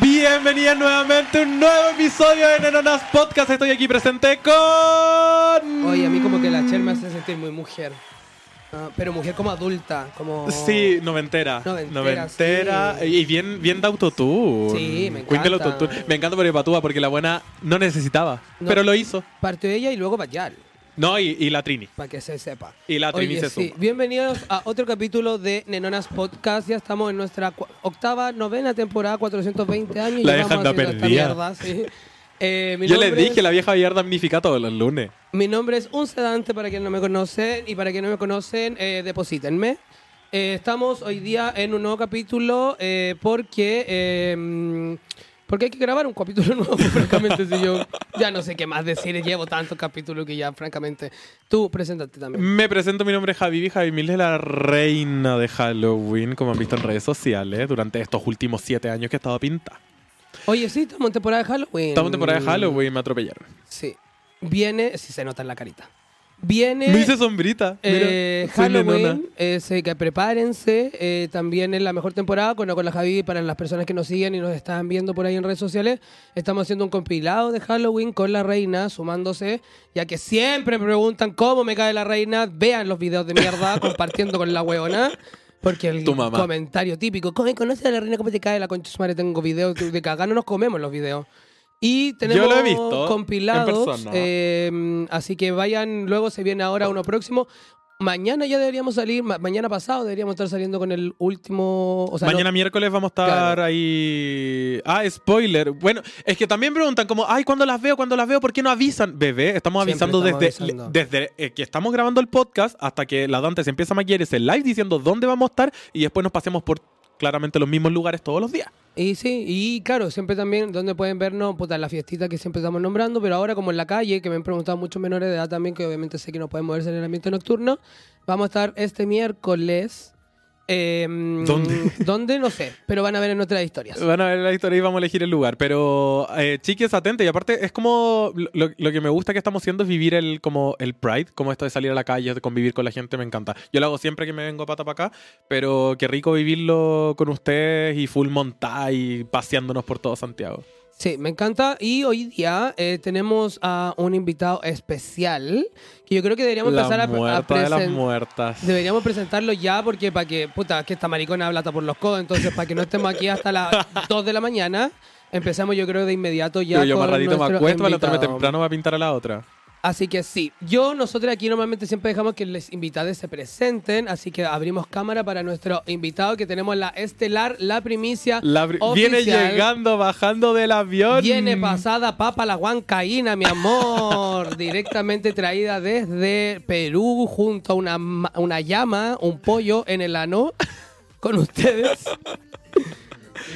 Bienvenida nuevamente a un nuevo episodio de Nenonas Podcast. Estoy aquí presente con. Oye, a mí como que la Cher me hace sentir muy mujer. Ah, pero mujer como adulta, como... Sí, noventera. Noventera, Noventera. sí. Y bien, bien de autotune. Sí, me Queen del encanta. autotune. Me encanta por Patúa porque la buena no necesitaba. No. Pero lo hizo. Partió ella y luego Bayal, No, y, y la Trini. para que se sepa. Y la Trini Oye, se sí, suma. bienvenidos a otro capítulo de Nenonas Podcast. Ya estamos en nuestra octava, novena temporada, 420 años. La haciendo esta perdida. mierda, sí. Eh, Yo les dije, es- la vieja Villar damnifica todos los lunes. Mi nombre es Un Sedante, para quienes no me conocen. Y para quienes no me conocen, eh, deposítenme. Eh, estamos hoy día en un nuevo capítulo eh, porque... porque hay que grabar un capítulo nuevo, francamente. Si yo ya no sé qué más decir, llevo tantos capítulos que ya, francamente. Tú, preséntate también. Me presento, mi nombre es Javi Javi Mil es la reina de Halloween, como han visto en redes sociales, durante estos últimos siete años que he estado pinta. Oye, sí, estamos en temporada de Halloween. Estamos en temporada de Halloween, me atropellaron. Sí. Viene, sí se nota en la carita. Viene... Me hice sombrita. Eh. Halloween, eh, que prepárense. eh, también es la mejor temporada con, con la Javi para las personas que nos siguen y nos están viendo por ahí en redes sociales. Estamos haciendo un compilado de Halloween con la reina, sumándose, ya que siempre me preguntan cómo me cae la reina. Vean los videos de mierda compartiendo con la hueona. Porque el Tu mamá. comentario típico, ¿cómo conoces a la reina? ¿Cómo te cae la concha madre? Tengo videos de cagar, no nos comemos los videos. Y tenemos lo he visto en compilados, eh, así que vayan, luego se viene ahora uno próximo. Mañana ya deberíamos salir, ma- mañana pasado deberíamos estar saliendo con el último... O sea, Mañana no- miércoles vamos a estar Claro. ahí. Ah, spoiler. Bueno, es que también preguntan como, ay, ¿cuándo las veo? ¿Cuándo las veo? ¿Por qué no avisan? Bebé, estamos avisando estamos desde, avisando. desde eh, que estamos grabando el podcast hasta que la Dante se empieza a maquillar ese live diciendo dónde vamos a estar y después nos pasemos por claramente los mismos lugares todos los días. Y sí, y claro, siempre también donde pueden vernos, puta, la fiestita que siempre estamos nombrando, pero ahora como en la calle, que me han preguntado muchos menores de edad también, que obviamente sé que no pueden moverse en el ambiente nocturno, vamos a estar este miércoles... eh, ¿Dónde? ¿Dónde? No sé, pero van a ver en nuestras historias. Van a ver la historia y vamos a elegir el lugar. Pero, eh, chiques, atente. Y aparte, es como. Lo, lo que me gusta que estamos haciendo es vivir el, como el Pride. Como esto de salir a la calle, de convivir con la gente, me encanta. Yo lo hago siempre que me vengo pata para acá. Pero qué rico vivirlo con ustedes y full montar y paseándonos por todo Santiago. Sí, me encanta. Y hoy día eh, tenemos a un invitado especial que yo creo que deberíamos La empezar a, a muerta de las presen- muertas. Deberíamos presentarlo ya porque para que, puta, que esta maricona habla hasta por los codos, entonces para que no estemos aquí hasta las 2 de la mañana, empezamos yo creo de inmediato ya Pero yo más con ratito me acuesto levantarme invitado. temprano para pintar a la otra. Así que sí, yo, nosotros aquí normalmente siempre dejamos que los invitados se presenten, así que abrimos cámara para nuestro invitado que tenemos la estelar, la primicia La br- viene llegando, bajando del avión. Viene pasada papa la huancaína, mi amor. Directamente traída desde Perú junto a una, una llama, un pollo en el ano. Con ustedes.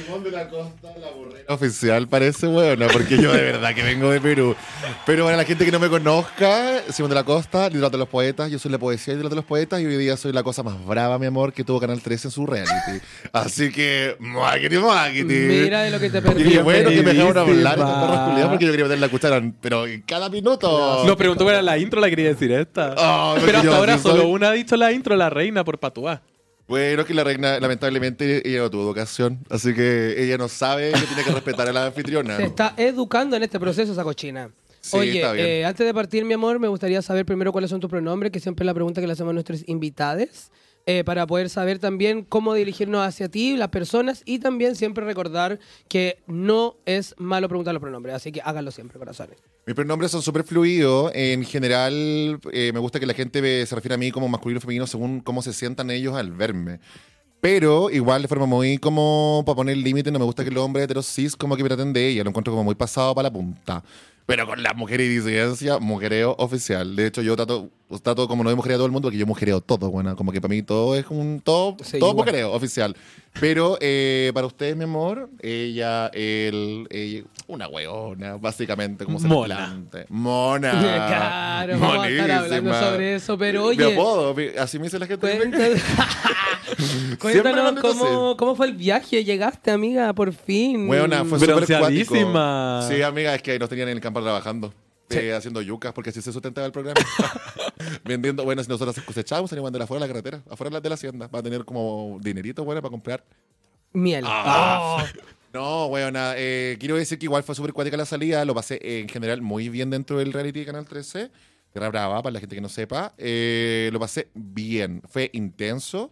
Simón de la Costa, la burrera oficial, parece buena, porque yo de verdad que vengo de Perú. Pero para la gente que no me conozca, Simón de la Costa, líder de los poetas, yo soy la poesía y de los poetas, y hoy día soy la cosa más brava, mi amor, que tuvo Canal 13 en su reality. Así que, muaquiti, muaquiti. Mira de lo que te Y perdí. bueno que me dejaron hablar estas porque yo quería meter la cuchara, pero en cada minuto. Lo preguntó para la intro, la quería decir esta. Oh, Pero hasta yo ahora sí soy- solo una ha dicho la intro, la reina, por patuá. Bueno, que la reina, lamentablemente, ella no tuvo educación, así que ella no sabe que tiene que respetar a la anfitriona. Se está educando en este proceso esa cochina. Sí, Oye, está bien. eh, antes de partir, mi amor, me gustaría saber primero cuáles son tus pronombres, que siempre es la pregunta que le hacemos a nuestros invitados, eh, para poder saber también cómo dirigirnos hacia ti, las personas, y también siempre recordar que no es malo preguntar los pronombres, así que háganlo siempre, corazones. Mis pronombres son súper fluidos. En general, eh, me gusta que la gente se refiere a mí como masculino o femenino según cómo se sientan ellos al verme. Pero igual de forma muy como para poner límite, no me gusta que el hombre hetero cis como que me traten de ella. Lo encuentro como muy pasado para la punta. Pero con las mujeres y disidencia, mujereo oficial. De hecho, yo trato, trato como no de mujereo a todo el mundo, porque yo mujereo todo, bueno. Como que para mí todo es un todo, Sí, todo igual. mujereo oficial. Pero eh, para ustedes, mi amor, ella, él, ella, una weona, básicamente, como se Mona. plante. Mona. claro, vamos a estar hablando Monísima. sobre eso, pero Mi oye, apodo, mi- así me dice la gente. cuéntanos, cuéntanos cómo, cómo fue el viaje, llegaste, amiga, por fin. Weona, fue súper. Sí, amiga, es que nos tenían en el campo trabajando. Eh, haciendo yucas, porque así se sustentaba el programa. Vendiendo, bueno, si nosotros cosechábamos, salíamos de afuera de la carretera, afuera de la hacienda, para tener como dinerito, bueno, para comprar. Miel. Ah. Oh. No, bueno, eh, quiero decir que igual fue súper cuática la salida, lo pasé eh, en general muy bien dentro del reality de Canal 13, Tierra Brava, para la gente que no sepa, eh, lo pasé bien, fue intenso,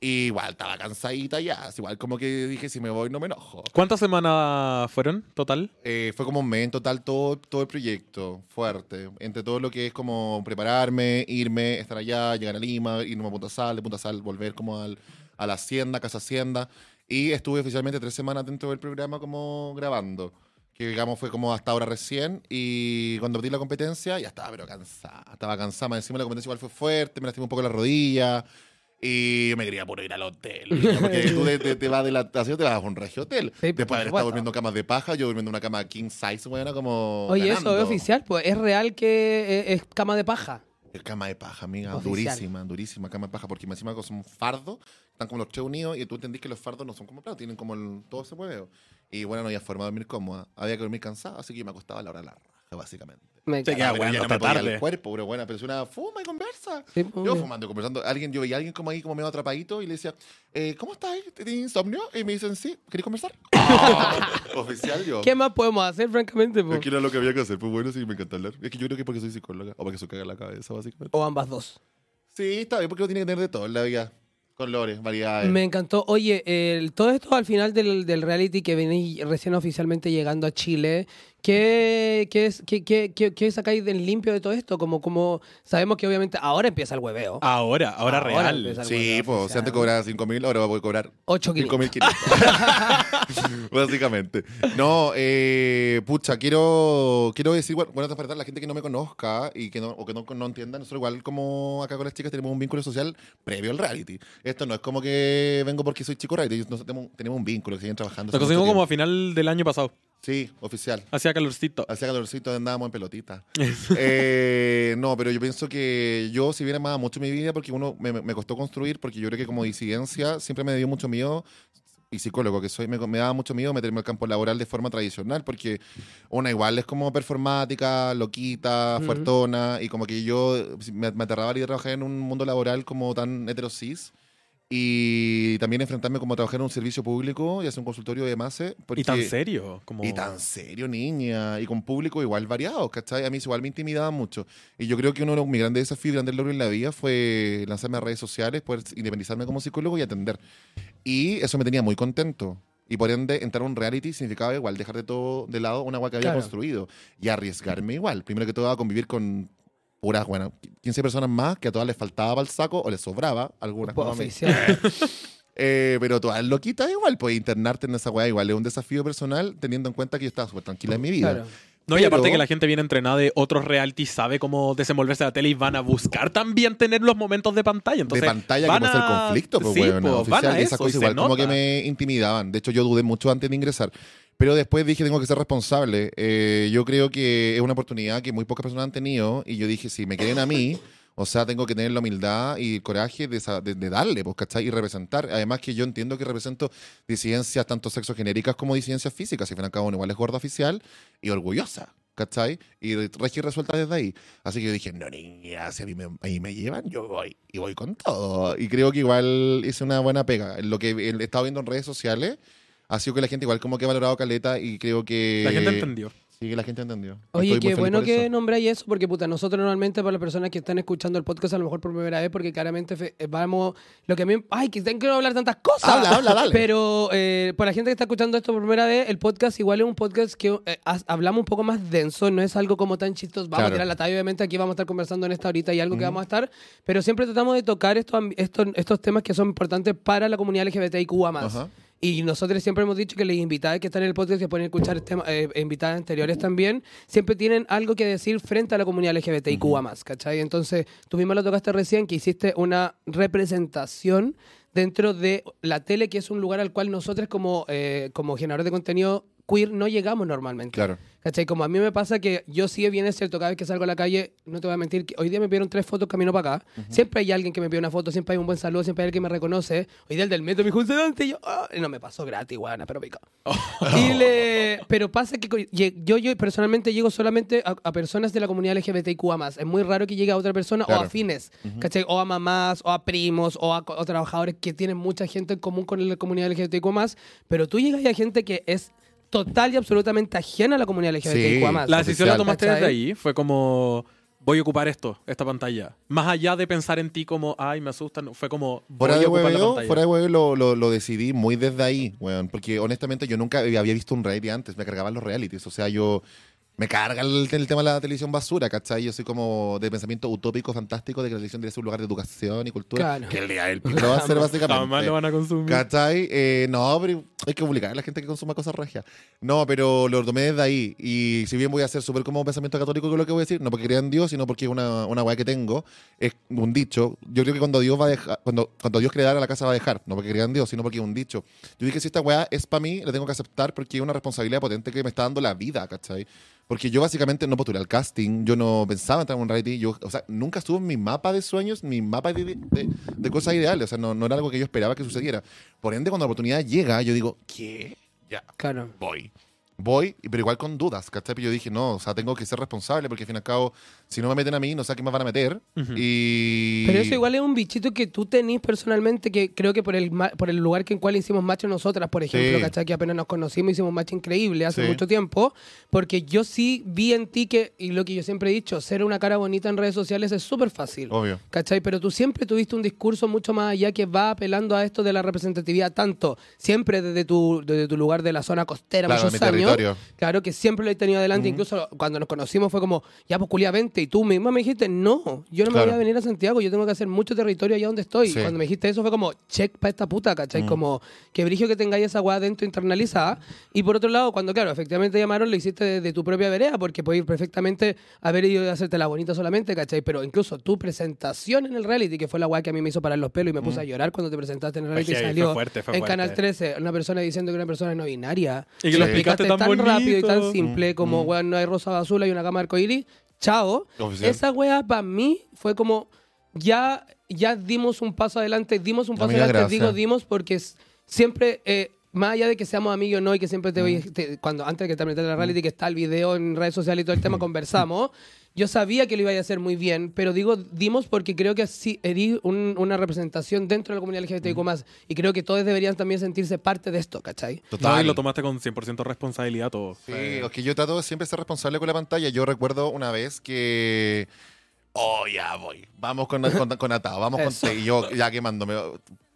y igual estaba cansadita ya, igual como que dije, si me voy no me enojo. ¿Cuántas semanas fueron total? Eh, fue como un mes en total todo, todo el proyecto, fuerte, entre todo lo que es como prepararme, irme, estar allá, llegar a Lima, irme a Punta Sal, de Punta Sal volver como al, a la hacienda, casa hacienda, y estuve oficialmente tres semanas dentro del programa como grabando. Que digamos fue como hasta ahora recién. Y cuando perdí la competencia, ya estaba, pero cansada. Estaba cansada. Más encima la competencia igual fue fuerte, me lastimé un poco la rodilla. Y yo me quería puro ir al hotel. ¿no? Porque tú te, te- te vas de la estación, te vas a un regio hotel. Sí, Después de haber estado durmiendo en camas de paja, yo durmiendo en una cama king size, bueno, como. Oye, eso es oficial, pues es real que eh, es cama de paja. Es Cama de paja, amiga. Oficial. Durísima, durísima cama de paja. Porque encima son fardos, están como los tres unidos y tú entendís que los fardos no son como platos, tienen como el, todo ese huevo. Y bueno, no había forma de dormir cómoda. Había que dormir cansada, así que yo me acostaba a la hora de la raja, básicamente. Me encanta. queda bueno hasta tarde. el cuerpo, pero bueno, pero si una fuma y conversa. Sí, Yo obvio. fumando y conversando. Alguien, yo veía a alguien como ahí, como medio atrapadito, y le decía, eh, ¿cómo estás? ¿Tienes insomnio? Y me dicen, sí, ¿querés conversar? Ah, oficial yo. ¿Qué más podemos hacer, francamente? po? Es que era lo que había que hacer. Pues bueno, sí, me encanta hablar. Es que yo creo que porque soy psicóloga, o porque se caga la cabeza, básicamente. O ambas dos. Sí, está bien, porque uno tiene que tener de todo en la vida. Colores, variedades. Me encantó. Oye, el- todo esto al final del, del reality que venís recién oficialmente llegando a Chile, ¿qué, qué, es, qué, qué, qué- qué sacáis del limpio de todo esto? Como, como sabemos que obviamente ahora empieza el hueveo. Ahora, ahora, Ahora real. Sí, pues, si antes cobraba 5 mil, ahora voy a cobrar 8 5 kilos. mil Básicamente. No, eh, pucha, quiero, quiero decir, bueno, bueno, para la gente que no me conozca y que no, o que no, no entienda, nosotros igual como acá con las chicas tenemos un vínculo social previo al reality. Esto no es como que vengo porque soy chico reality, nosotros tenemos, tenemos un vínculo que siguen trabajando. Mucho conocimos como a final del año pasado. Sí, oficial. Hacía calorcito. Hacía calorcito, andábamos en pelotita. Eh, no, pero yo pienso que yo, si bien amaba mucho mi vida, porque uno me, me costó construir, porque yo creo que como disidencia siempre me dio mucho miedo, y psicólogo que soy, me, me daba mucho miedo meterme al campo laboral de forma tradicional, porque una igual es como performática, loquita, fuertona, y como que yo me, me aterraba ir a trabajar en un mundo laboral como tan heterosis. Y también enfrentarme como a trabajar en un servicio público y hacer un consultorio de MASE. Y tan porque- serio. Como... y tan serio, niña. Y con público igual variado, ¿cachai? A mí igual me intimidaba mucho. Y yo creo que uno de mis grandes desafíos, grandes logros en la vida fue lanzarme a redes sociales, poder independizarme como psicólogo y atender. Y eso me tenía muy contento. Y por ende, entrar a un reality significaba igual dejar de todo de lado una agua que había Claro. construido y arriesgarme igual. Primero que todo, a convivir con puras, bueno, 15 personas más que a todas les faltaba para el saco o les sobraba, algunas Pues, como a. Eh, pero todas loquitas igual, pues internarte en esa weá igual es un desafío personal teniendo en cuenta que yo estaba súper tranquila en mi vida. Claro. No, y aparte que la gente viene entrenada de otros reality, sabe cómo desenvolverse en la tele y van a buscar también tener los momentos de pantalla. Entonces, de pantalla van que pasa el a- conflicto, pues sí, weón, pues, oficial, van a y esas eso, cosas igual como que me intimidaban. De hecho, yo dudé mucho antes de ingresar. Pero después dije, tengo que ser responsable. Eh, yo creo que es una oportunidad que muy pocas personas han tenido. Y yo dije, si me quieren a mí, o sea, tengo que tener la humildad y el coraje de, de- de darle, pues, ¿cachai? Y representar. Además que yo entiendo que represento disidencias tanto sexogenéricas como disidencias físicas. Si cada uno igual es gorda oficial y orgullosa. ¿Cachai? Y regia resuelta desde ahí. Así que yo dije, no, niña, si a mí me, ahí me llevan, yo voy. Y voy con todo. Y creo que igual hice una buena pega. Lo que he estado viendo en redes sociales ha sido que la gente igual como que ha valorado Caleta y creo que... La gente entendió. Sí, que la gente entendió. Oye, Estoy qué bueno que eso. nombráis eso, porque puta, nosotros normalmente para las personas que están escuchando el podcast a lo mejor por primera vez, porque claramente eh, vamos, lo que a mí, ay, que tengo que hablar tantas cosas. Habla, habla, dale. Pero eh, para la gente que está escuchando esto por primera vez, el podcast igual es un podcast que eh, hablamos un poco más denso, no es algo como tan chistoso. Vamos Claro. a tirar la talla, obviamente aquí vamos a estar conversando en esta horita y algo que vamos a estar, pero siempre tratamos de tocar estos, estos, estos temas que son importantes para la comunidad LGBTIQ+. Ajá. Y nosotros siempre hemos dicho que las invitadas que están en el podcast que pueden escuchar tema- eh, invitadas anteriores también, siempre tienen algo que decir frente a la comunidad LGBTIQ+, ¿cachai? Entonces, tú misma lo tocaste recién, que hiciste una representación dentro de la tele, que es un lugar al cual nosotros como, eh, como generadores de contenido queer no llegamos normalmente. Claro. ¿Cachai? Como a mí me pasa que yo sí, bien es cierto, cada vez que salgo a la calle, no te voy a mentir, que hoy día me pidieron tres fotos camino para acá. Siempre hay alguien que me pide una foto, siempre hay un buen saludo, siempre hay alguien que me reconoce. Hoy día el del metro me dijo, "Sedante", y yo, "Ah", y no me pasó gratis, guana, pero pica. Y le... Pero pasa que yo, yo personalmente llego solamente a, a personas de la comunidad LGBTIQA+. Es muy raro que llegue a otra persona o a afines, ¿cachai? O a mamás, o a primos, o a, o trabajadores que tienen mucha gente en común con la comunidad LGBTIQA+. Pero tú llegas a gente que es total y absolutamente ajena a la comunidad LGBTIQA+. La decisión la tomaste ¿Cachai? desde ahí. Fue como, voy a ocupar esto, esta pantalla. Más allá de pensar en ti como, ay, me asustan, fue como, voy Fuera a ocupar la hueveo, pantalla. fuera de hueveo lo, lo, lo decidí muy desde ahí, weón. Porque honestamente yo nunca había visto un reality antes. Me cargaban los realities. O sea, yo. Me carga el, el tema de la televisión basura, ¿cachai? Yo soy como de pensamiento utópico, fantástico, de que la televisión debe ser un lugar de educación y cultura. Claro. Que el día del pico lo va a hacer básicamente. Jamás lo van a consumir. ¿Cachai? Eh, no, pero hay que publicar a la gente que consuma cosas regias. No, pero lo tomé desde ahí. Y si bien voy a ser súper como pensamiento católico con lo que voy a decir, no porque crea en Dios, sino porque es una, una weá que tengo, es un dicho. Yo creo que cuando Dios va a dejar, cuando, cuando Dios creara la casa va a dejar, no porque crea en Dios, sino porque es un dicho. Yo dije, si esta weá es para mí, la tengo que aceptar porque es una responsabilidad potente que me está dando la vida, ¿cachai? Porque yo básicamente no postulé al casting, yo no pensaba entrar en un reality, yo, o sea, nunca estuvo en mi mapa de sueños, mi mapa de, de- de cosas ideales, o sea, no, no era algo que yo esperaba que sucediera. Por ende, cuando la oportunidad llega, yo digo, ¿qué? Ya, Claro. voy. Voy, pero igual con dudas, ¿cachai? Yo dije, no, o sea, tengo que ser responsable porque al fin y al cabo, si no me meten a mí, no sé a quién me van a meter. Y... Pero eso igual es un bichito que tú tenís personalmente, que creo que por el, ma- por el lugar que en cual hicimos match nosotras, por ejemplo, Sí. ¿cachai? Que apenas nos conocimos, hicimos match increíble hace Sí. mucho tiempo, porque yo sí vi en ti que, y lo que yo siempre he dicho, ser una cara bonita en redes sociales es súper fácil. Obvio. ¿Cachai? Pero tú siempre tuviste un discurso mucho más allá que va apelando a esto de la representatividad, tanto siempre desde tu, desde tu lugar de la zona costera, Claro, muchos mi años. territorio. Claro que siempre lo he tenido adelante. Incluso cuando nos conocimos fue como, ya pues culia 20. Y tú misma me dijiste, no, yo no me Claro. voy a venir a Santiago, yo tengo que hacer mucho territorio allá donde estoy. Sí. Cuando me dijiste eso fue como, check para esta puta, ¿cachai? Como que brigio que tengáis esa weá dentro internalizada. Y por otro lado, cuando claro, efectivamente te llamaron, lo hiciste de, de tu propia vereda, porque puedes ir perfectamente haber ido a hacerte la bonita solamente, ¿cachai? Pero incluso tu presentación en el reality, que fue la weá que a mí me hizo parar los pelos y me puse a llorar cuando te presentaste en el reality, Es que fue salió fuerte, fue en fuerte. Canal 13, una persona diciendo que una persona es no binaria. Y que lo explicaste tan, bonito. rápido y tan simple como, Mm. weón, no hay rosa o azul, hay una cama arcoíris. Chao. Oficial. Esa weá para mí fue como, ya, ya dimos un paso adelante, dimos un paso Amiga, adelante, gracias. digo dimos porque siempre, eh, más allá de que seamos amigos o no y que siempre te Mm. voy, te- cuando antes de que termine la reality, que está el video en redes sociales y todo el tema, conversamos. Yo sabía que lo iba a hacer muy bien, pero digo dimos porque creo que así herí un- una representación dentro de la comunidad LGBTIQ+. más Y creo que todos deberían también sentirse parte de esto, ¿cachai? No, Total. y lo tomaste con 100% responsabilidad todo. Sí, Fue- es que yo trato de siempre ser responsable con la pantalla. Yo recuerdo una vez que. Oh, ya voy. Vamos con, con, con Atado, vamos con Eso. Y yo ya quemándome.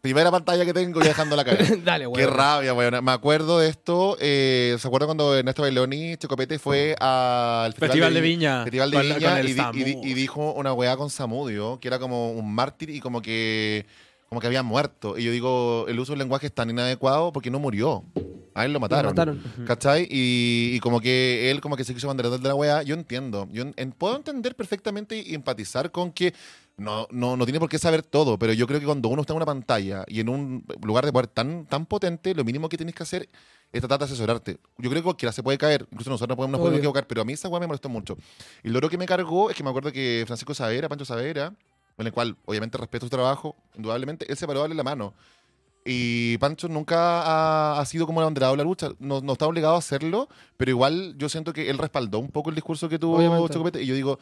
Primera pantalla que tengo y dejando la cara. Dale, Qué weón. rabia, weón. Me acuerdo de esto. Eh, ¿Se acuerdan cuando Ernesto Bailoni, Chocopete, fue al Festival de Viña. Festival de Con Viña con y, di- y dijo una weá con Samudio, que era como un mártir y como que, como que había muerto. Y yo digo, el uso del lenguaje es tan inadecuado porque no murió. A él lo mataron. mataron. ¿Cachai? Y, y como que él como que se quiso banderar de la weá. Yo entiendo. Yo en- puedo entender perfectamente y empatizar con que no, no, no tiene por qué saber todo, pero yo creo que cuando uno está en una pantalla y en un lugar de poder tan, tan potente, lo mínimo que tienes que hacer es tratar de asesorarte. Yo creo que cualquiera se puede caer, incluso nosotros nos podemos, nos podemos equivocar, pero a mí esa weá me molestó mucho. Y lo otro que me cargó es que me acuerdo que Francisco Savera, Pancho Savera, en el cual obviamente respeto su trabajo, indudablemente, él se paró a darle la mano. Y Pancho nunca ha, ha sido como el abanderado de la lucha, no, no está obligado a hacerlo, pero igual yo siento que él respaldó un poco el discurso que tuvo. Chocopete y yo digo,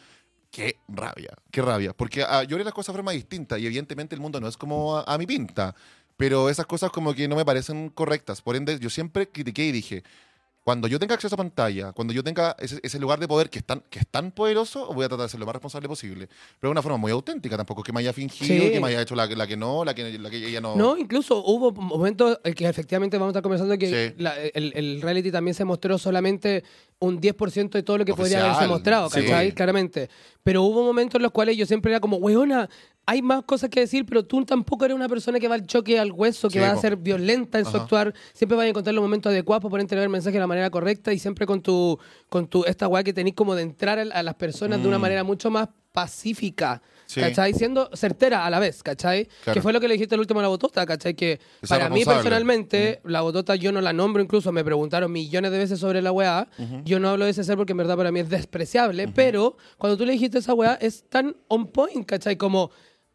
qué rabia, qué rabia, porque ah, yo haré las cosas de forma distinta y evidentemente el mundo no es como a, a mi pinta, pero esas cosas como que no me parecen correctas, por ende yo siempre critiqué y dije, cuando yo tenga acceso a pantalla, cuando yo tenga ese, ese lugar de poder que es, tan, que es tan poderoso, voy a tratar de ser lo más responsable posible. Pero de una forma muy auténtica, tampoco que me haya fingido, Sí. que me haya hecho la, la que no, la que, la que ella no. No, incluso hubo momentos en que efectivamente vamos a estar conversando que Sí. la- el, el reality también se mostró solamente un 10% de todo lo que podría Oficial, haberse mostrado, sí. ¿cachai? Claramente. Pero hubo momentos en los cuales yo siempre era como, weona, hay más cosas que decir, pero tú tampoco eres una persona que va al choque al hueso, que Sí, va a ser violenta en su actuar. Siempre vas a encontrar los momentos adecuados para poder entregar el mensaje de la manera correcta y siempre con tu, con tu esta weá que tenés como de entrar a, las personas de una Mm. manera mucho más pacífica, Sí. ¿cachai? Siendo certera a la vez, ¿cachai? Claro. Que fue lo que le dijiste el último a la botota, ¿cachai? Que para mí personalmente, la botota yo no la nombro, incluso me preguntaron millones de veces sobre la weá. Yo no hablo de ese ser porque en verdad para mí es despreciable, pero cuando tú le dijiste esa weá es tan on point, ¿cachai? Como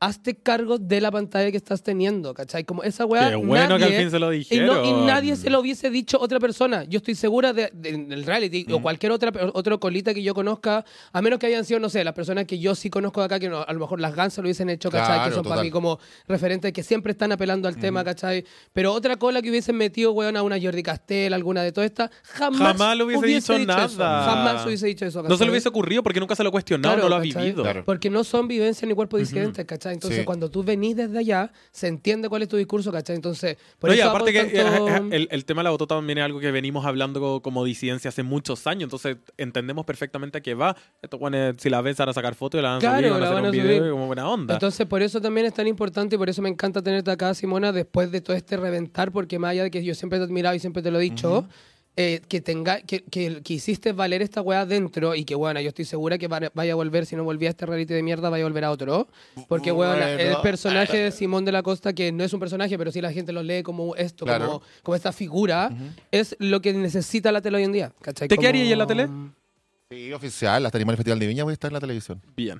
hazte cargo de la pantalla que estás teniendo, ¿cachai? Como esa weá. Qué bueno que al fin se lo y, dijeron. no- y nadie se lo hubiese dicho otra persona. Yo estoy segura de, de- del reality o cualquier otra otro colita que yo conozca, a menos que hayan sido, no sé, las personas que yo sí conozco de acá, que no- a lo mejor las gansas lo hubiesen hecho, ¿cachai? Claro, que son para mí como referentes que siempre están apelando al tema, ¿cachai? Pero otra cola que hubiesen metido, weón, a una Jordi Castel, alguna de todas estas, jamás, Jamás le hubiese dicho eso. nada. Jamás hubiese dicho eso. No se le ¿cachai? hubiese ocurrido porque nunca se lo ha cuestionado, Claro, no lo ha ¿cachai? vivido. Claro. Porque no son vivencias ni cuerpos disidentes, ¿cachai? Entonces, Sí. cuando tú venís desde allá, se entiende cuál es tu discurso, ¿cachai? Entonces, por No, y eso aparte hago que tanto- el, el tema de la botota también es algo que venimos hablando co- como disidencia hace muchos años, entonces entendemos perfectamente a qué va. Estos guanes, si la ves, van a sacar fotos y la van a Claro, subir, van a hacer van un a video subir. y como buena onda. Entonces, por eso también es tan importante y por eso me encanta tenerte acá, Simona, después de todo este reventar, porque más allá de que yo siempre te he admirado y siempre te lo he dicho, eh, que, tenga, que, que, que hiciste valer esta weá dentro y que, bueno, yo estoy segura que va- vaya a volver, si no volvía a este reality de mierda, vaya a volver a otro. Porque, bueno, Bueno. el personaje de Simón de la Costa, que no es un personaje, pero sí la gente lo lee como esto, Claro. como, como esta figura, es lo que necesita la tele hoy en día. ¿cachai? ¿Te Como- quedarías en la tele? Sí, oficial. Hasta animal el Festival de Viña voy a estar en la televisión. Bien.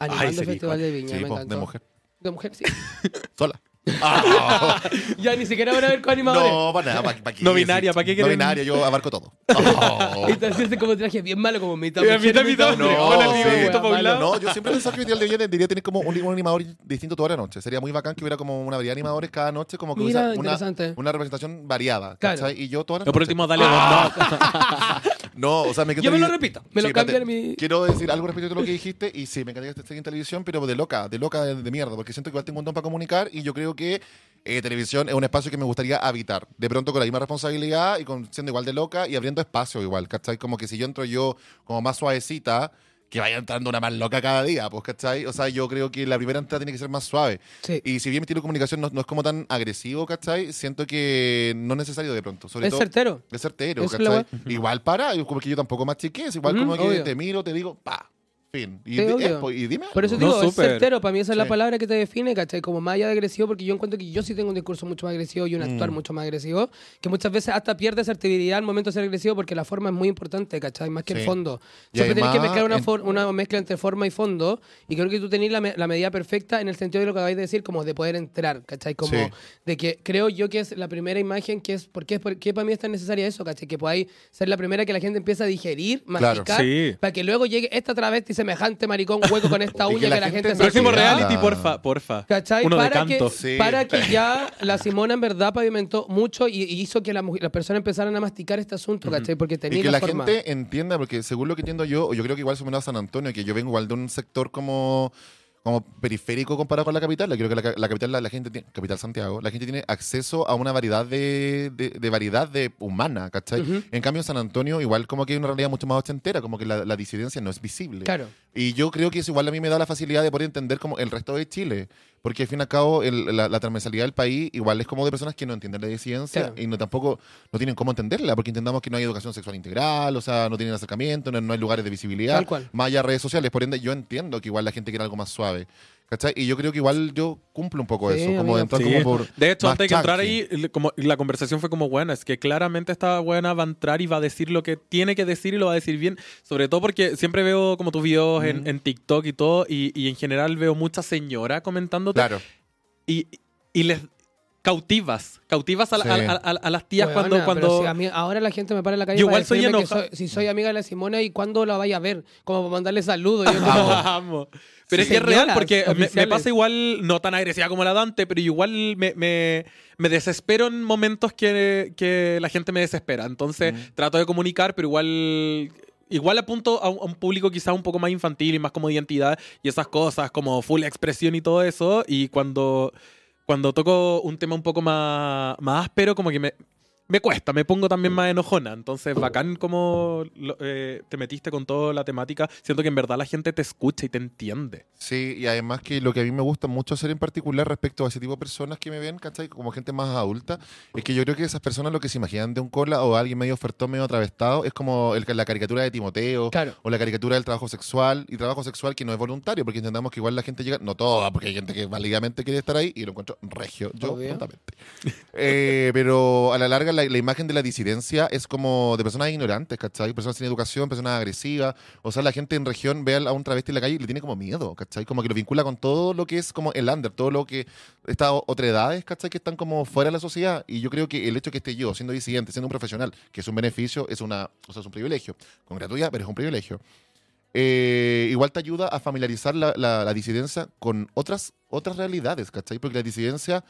Animando Ay, el Festival de Viña, Sí, me po, encantó. de mujer. De mujer, sí. Sola. Ya ni siquiera van a ver con animadores. no, para nada. ¿para, para qué? No binaria, ¿para qué No binaria, yo abarco todo. Oh. Y te hacías como traje bien malo, como mitad Y a mujer, mitad, mitad hombre. No, Hola, sí. No, yo siempre pensaba que Festival de Viña debería tener como un, un animador distinto toda la noche. Sería muy bacán que hubiera como una variedad de animadores cada noche, como que Mira, hubiera una, una representación variada. Claro. ¿cachai? Y yo todas las Yo por último, dale no. No, o sea, me Yo me lo repito, me lo Sí, cambian espérate. mi... Quiero decir algo respecto a lo que dijiste y sí, me encantaría esté en televisión, pero de loca, de loca de, de mierda, porque siento que igual tengo un don para comunicar y yo creo que eh, televisión es un espacio que me gustaría habitar. De pronto con la misma responsabilidad y con, siendo igual de loca y abriendo espacio igual, ¿cachai? Como que si yo entro yo como más suavecita, que vaya entrando una más loca cada día, pues, ¿cachai? O sea, yo creo que la primera entrada tiene que ser más suave. Sí. Y si bien mi estilo de comunicación no, no es como tan agresivo, ¿cachai? Siento que no es necesario de pronto. Sobre Es todo, certero. es certero, es ¿cachai? Igual para, como que yo tampoco más chiqués, igual Ujú, como que obvio. te miro, te digo, pa, fin. Y, Sí, di- obvio. eh, y dime. Por eso algo. No, digo, es súper. certero. Para mí esa es la Sí. palabra que te define, ¿cachai? Como más allá de agresivo, porque yo encuentro que yo sí tengo un discurso mucho más agresivo y un actuar Mm. mucho más agresivo, que muchas veces hasta pierde asertividad al momento de ser agresivo porque la forma es muy importante, ¿cachai? Más que el Sí. fondo. Y Siempre tenés que además, mezclar una, en- una mezcla entre forma y fondo y creo que tú tenés la, me- la medida perfecta en el sentido de lo que acabáis de decir, como de poder entrar, ¿cachai? Como Sí. de que creo yo que es la primera imagen que es, ¿por qué, por qué para mí es tan necesaria eso, ¿cachai? Que podáis ser la primera que la gente empieza a digerir, Claro. masticar, Sí. para que luego llegue esta travesti semejante maricón hueco con esta Y uña que que la gente se Próximo reality, porfa, porfa. ¿Cachai? Uno de para, canto. que, Sí. para que ya la Simona en verdad pavimentó mucho y, y hizo que la mu- las personas empezaran a masticar este asunto, ¿cachai? Porque Y tenía que la forma. gente entienda, porque según lo que entiendo yo, yo creo que igual somos a San Antonio, que yo vengo igual de un sector como, como periférico comparado con la capital. Yo creo que la, ca- la capital, la, la gente tiene, capital Santiago, la gente tiene acceso a una variedad de, de, de variedad de humana, ¿cachai? Ujú. En cambio, en San Antonio, igual como que hay una realidad mucho más ochentera, como que la, la disidencia no es visible. Claro. Y yo creo que eso igual a mí me da la facilidad de poder entender como el resto de Chile. Porque al fin y al cabo el- la, la transversalidad del país igual es como de personas que no entienden la disidencia Claro. y no tampoco no tienen cómo entenderla, porque entendamos que no hay educación sexual integral, o sea, no tienen acercamiento, no, no hay lugares de visibilidad, Tal cual. más allá de redes sociales. Por ende, yo entiendo que igual la gente quiere algo más suave. ¿Cachai? Y yo creo que igual yo cumplo un poco Sí, eso, como de entrar Sí. como por. De hecho, antes de que entrar ahí, como la conversación fue como buena. Es que claramente esta buena va a entrar y va a decir lo que tiene que decir y lo va a decir bien. Sobre todo porque siempre veo como tus videos en, Ujú. en TikTok y todo. Y, y en general veo mucha señora comentándote. Claro. Y, y les cautivas. Cautivas a, la- Sí. a- a- a- a las tías Weona, cuando. pero cuando si a mí- ahora la gente me para en la calle Yo para igual soy que enoja- soy- si soy amiga de la Simona y cuándo la vaya a ver, como para mandarle saludos. Yo como, Vamos. Pero es que es real porque me- pasa igual, no tan agresiva como la Dante, pero igual me, me, me desespero en momentos que, que la gente me desespera. Entonces Mm. trato de comunicar, pero igual... Igual apunto a un, a un público quizá un poco más infantil y más como de identidad y esas cosas, como full expresión y todo eso. Y cuando, cuando toco un tema un poco más, más áspero, como que me, me cuesta, me pongo también más enojona. Entonces, bacán como eh, te metiste con toda la temática. Siento que en verdad la gente te escucha y te entiende. Sí, y además que lo que a mí me gusta mucho hacer en particular respecto a ese tipo de personas que me ven, ¿cachai? Como gente más adulta, es que yo creo que esas personas lo que se imaginan de un cola o alguien medio ofertón, medio atravestado, es como el- la caricatura de Timoteo Claro. o la caricatura del trabajo sexual y trabajo sexual que no es voluntario, porque entendamos que igual la gente llega, no toda, porque hay gente que válidamente quiere estar ahí y lo encuentro regio, yo Obvio. Eh, pero a la larga la, la imagen de la disidencia es como de personas ignorantes, ¿cachai? Personas sin educación, personas agresivas. O sea, la gente en región ve a un travesti en la calle y le tiene como miedo, ¿cachai? Como que lo vincula con todo lo que es como el under, todo lo que estas otredades, ¿cachai? Que están como fuera de la sociedad. Y yo creo que el hecho que esté yo siendo disidente, siendo un profesional, que es un beneficio, es una, o sea, es un privilegio. Con gratuidad, pero es un privilegio. Eh, igual te ayuda a familiarizar la, la- la disidencia con otras, otras realidades, ¿cachai? Porque la disidencia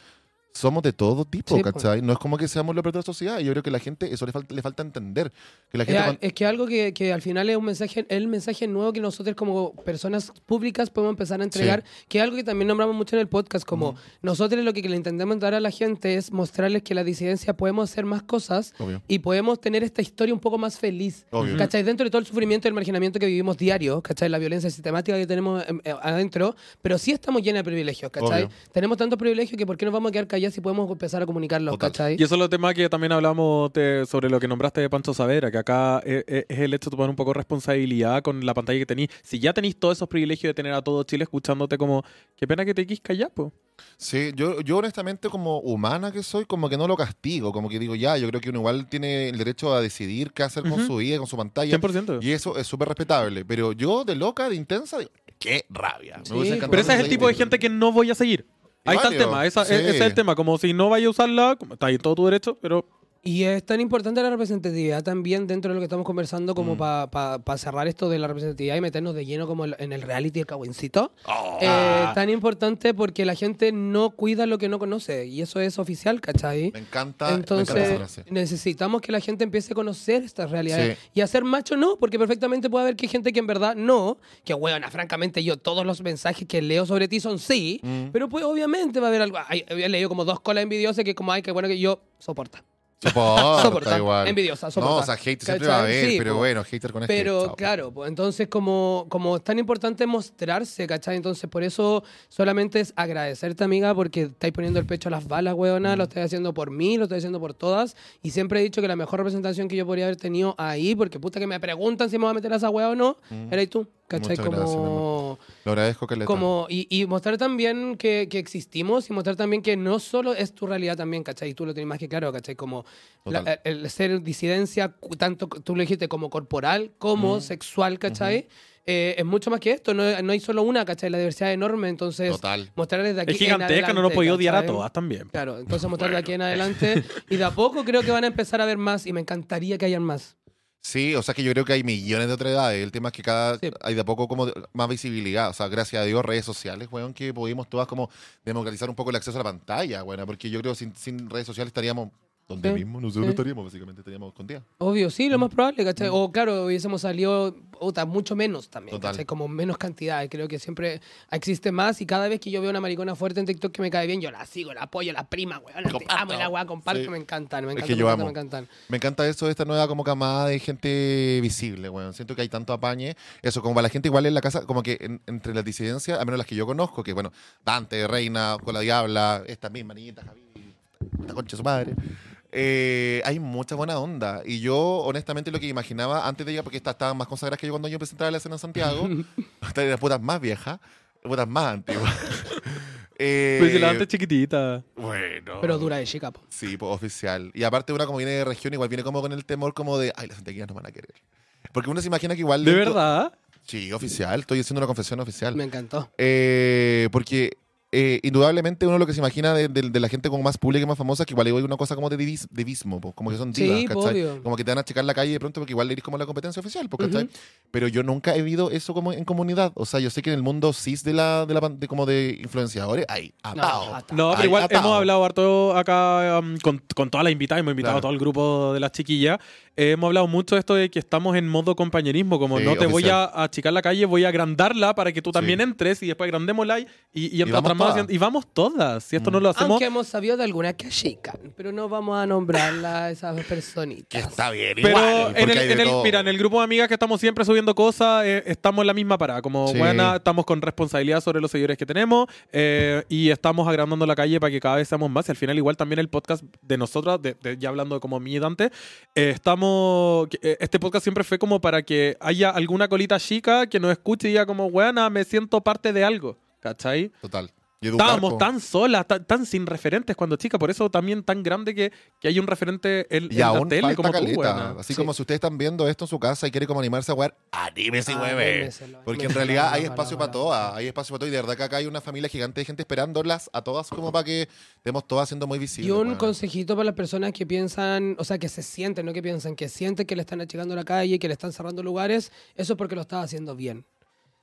somos de todo tipo, Sí, po. ¿cachai? No es como que seamos lo peor de la sociedad. Y yo creo que la gente, eso le falta, le falta entender. Que la Es, gente a- cuan- es que algo que, que al final es un mensaje, el mensaje nuevo que nosotros como personas públicas podemos empezar a entregar, que es algo que también nombramos mucho en el podcast, como nosotros lo que le intentamos dar a la gente es mostrarles que la disidencia podemos hacer más cosas Obvio. y podemos tener esta historia un poco más feliz. Obvio. ¿Cachai? Dentro de todo el sufrimiento y el marginamiento que vivimos diario, ¿cachai? La violencia sistemática que tenemos em, eh, adentro, pero sí estamos llenos de privilegios, ¿cachai? Obvio. Tenemos tantos privilegios que ¿por qué nos vamos a quedar callados si podemos empezar a comunicarlos, Total. ¿cachai? Y eso es lo tema que también hablamos de- sobre lo que nombraste de Pancho Savera, que acá eh, eh, es, el hecho de tomar un poco de responsabilidad con la pantalla que tenís. Si ya tenéis todos esos privilegios de tener a todo Chile escuchándote como, qué pena que te quisca ya, po. Sí, yo, yo honestamente como humana que soy, como que no lo castigo, como que digo, ya, yo creo que uno igual tiene el derecho a decidir qué hacer con su vida, con su pantalla. 100%. Y eso es súper respetable. Pero yo de loca, de intensa, digo, qué rabia. Me Sí, Pero ese es el tipo de gente que no voy a seguir. Ahí está el tema, esa- sí. ese es el tema. Como si no vaya a usarla, está ahí todo tu derecho, pero Y es tan importante la representatividad también dentro de lo que estamos conversando Mm. como para cerrar esto de la representatividad y meternos de lleno como el- en el reality del cagüencito. Oh. Eh, tan importante porque la gente no cuida lo que no conoce y eso es oficial, ¿cachai? Me encanta. me encanta Entonces necesitamos que la gente empiece a conocer estas realidades Sí. y a ser macho no, porque perfectamente puede haber que hay gente que en verdad no, que huevona, francamente yo todos los mensajes que leo sobre ti son sí, Mm. pero pues obviamente va a haber algo, había leído como dos colas envidiosas que como ay, que bueno que yo soporta. Soporta, Soporta, igual. envidiosa, soporta. No, o sea, hater siempre va a haber, Sí, pero po. bueno, hater con Pero hate, chao. claro, pues, entonces como, como es tan importante mostrarse, ¿cachai? Entonces por eso solamente es agradecerte, amiga, porque estáis poniendo el pecho a las balas, Mm. weona, lo estás haciendo por mí, lo estás haciendo por todas, y siempre he dicho que la mejor representación que yo podría haber tenido ahí, porque puta que me preguntan si me voy a meter a esa wea o no, eres tú, ¿cachai? Mm. Muchas gracias, como... Lo agradezco, Caleta. Como, y, y mostrar también que, que existimos y mostrar también que no solo es tu realidad también, ¿cachai? Y tú lo tienes más que claro, ¿cachai? Como la- el ser disidencia, tanto tú lo dijiste como corporal, como sexual, ¿cachai? Eh, es mucho más que esto, no, no hay solo una, ¿cachai? La diversidad es enorme, entonces Total. mostrar desde aquí es en gigantesca, no lo podía odiar a todas también. Claro, entonces mostrar de aquí en adelante y de a poco creo que van a empezar a ver más y me encantaría que hayan más. Sí, o sea que yo creo que hay millones de otras edades. El tema es que cada Sí. hay de a poco como más visibilidad. O sea, gracias a Dios, redes sociales, weón, que pudimos todas como democratizar un poco el acceso a la pantalla, bueno, porque yo creo que sin, sin redes sociales estaríamos donde Sí, mismo, nosotros sí. estaríamos, básicamente estaríamos escondidas. Obvio, sí, Mm. lo más probable, ¿cachai? O claro, hubiésemos salido puta, mucho menos también, Total. ¿cachai? Como menos cantidad. Creo que siempre existe más y cada vez que yo veo una maricona fuerte en TikTok que me cae bien, yo la sigo, la apoyo, la prima, weón. Te amo la weá, comparto, Sí. me encantan, me Es encantan, que me yo amo. me encantan. Me encanta eso esta nueva como camada de gente visible, weón. Siento que hay tanto apañe. Eso, como para la gente igual en la casa, como que en- entre las disidencias, al menos las que yo conozco, que bueno, Dante, Reina, con la Diabla, esta misma niñita, Javi, esta concha de su madre. Eh, hay mucha buena onda. Y yo, honestamente, lo que imaginaba antes de ella, porque estas estaban más consagradas que yo cuando yo empecé a entrar a la escena en Santiago, estas eran putas más viejas, putas más antiguas. Eh, Pues si la antes chiquitita. bueno. Pero dura de chica, po. Sí, pues oficial. Y aparte una como viene de región, igual viene como con el temor como de, ay, las santiaguinas no van a querer. Porque uno se imagina que igual... ¿De dentro- verdad? Sí, oficial. Estoy haciendo una confesión oficial. Me encantó. Eh, porque eh, indudablemente uno lo que se imagina de, de- de la gente como más pública y más famosa, que igual hay una cosa como de divis- divismo, po, como que son divas, Sí, ¿cachai? obvio. Como que te van a checar la calle de pronto porque igual eres como la competencia oficial, po, ¿cachai? Ujú. Pero yo nunca he vivido eso como en comunidad. O sea, yo sé que en el mundo cis de la, de la de como de influenciadores, hay atado. atado. No, pero Hay igual atado. hemos hablado harto acá um, con, con todas las invitadas, hemos invitado Claro. a todo el grupo de las chiquillas. Eh, hemos hablado mucho de esto de que estamos en modo compañerismo, como Sí, no te voy oficial. a achicar la calle, voy a agrandarla para que tú también Sí. entres y después agrandémosla y, y, Y entra otra estamos todas. haciendo. Y vamos todas. Si esto no lo hacemos. Aunque hemos sabido de algunas que chican, pero no vamos a nombrarla a esas Que personitas. está bien, Pero igual, en el, en el- mira, en el grupo de amigas que estamos siempre subiendo cosas, eh, estamos en la misma parada. Como, Sí. buena, estamos con responsabilidad sobre los seguidores que tenemos eh, y estamos agrandando la calle para que cada vez seamos más. Y al final, igual también el podcast de nosotras, de, de- ya hablando como mi y Dante, eh, estamos. eh, Este podcast siempre fue como para que haya alguna colita chica que nos escuche y diga, como, buena, me siento parte de algo. ¿Cachai? Total. Y Estábamos tan solas, tan, tan sin referentes cuando chicas, por eso también tan grande que, que hay un referente en, en Y la aún tele falta como tú, caleta. Así Sí. como si ustedes están viendo esto en su casa y quieren como animarse a jugar, anímese y Ah, mueve. anímeselo, Porque en realidad hay espacio para todas, hay espacio para todas. Y de verdad que acá hay una familia gigante de gente esperándolas a todas como para que estemos todas siendo muy visibles. Y un consejito para las personas que piensan, o sea, que se sienten, no que piensan, que sienten que le están achicando la calle, que le están cerrando lugares, eso es porque lo estás haciendo bien.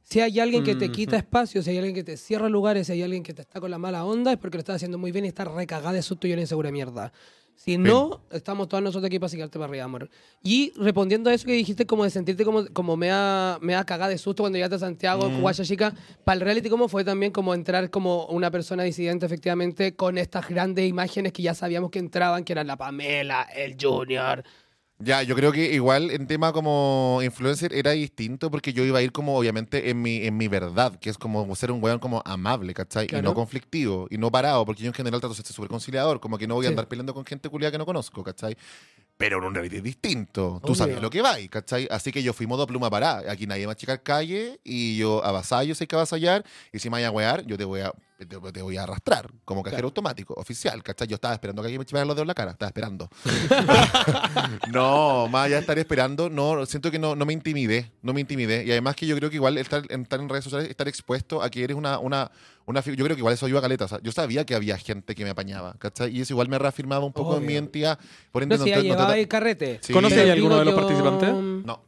Si hay alguien que te quita espacio, si hay alguien que te cierra lugares, si hay alguien que te está con la mala onda, es porque lo estás haciendo muy bien y está recagada de susto y una insegura mierda. Si no, estamos todos nosotros aquí para sacarte para arriba, amor. Y respondiendo a eso que dijiste, como de sentirte como, como me ha, me ha cagado de susto cuando llegaste a Santiago, Mm. guaya chica, para el reality, ¿cómo fue también como entrar como una persona disidente, efectivamente, con estas grandes imágenes que ya sabíamos que entraban, que eran la Pamela, el Junior? Ya, yo creo que igual en tema como influencer era distinto porque yo iba a ir como obviamente en mi, en mi verdad, que es como ser un weón como amable, ¿cachai? Y Claro. no conflictivo y no parado, porque yo en general trato de ser súper conciliador, como que no voy a Sí. andar peleando con gente culiada que no conozco, ¿cachai? Pero en un reality es distinto. Tú Obvio. sabías lo que va, ¿cachai? Así que yo fui modo pluma parada. Aquí nadie va a chicar calle y yo avasallo hay que avasallar. Y si me vaya a wear, yo te voy a, te, te voy a arrastrar como cajero Claro. automático, oficial, ¿cachai? Yo estaba esperando que alguien me chivara los dedos en la cara. Estaba esperando. no, más allá de estar esperando, no, siento que no, no me intimidé. No me intimidé. Y además que yo creo que igual estar, estar en redes sociales, estar expuesto a que eres una, una, una Yo creo que igual eso ayuda a caleta. O sea, yo sabía que había gente que me apañaba, ¿cachai? Y eso igual me reafirmaba un poco en mi Obvio. identidad. Por ende, No, si el carrete. Sí. ¿Conoces a alguno de los yo- participantes? No,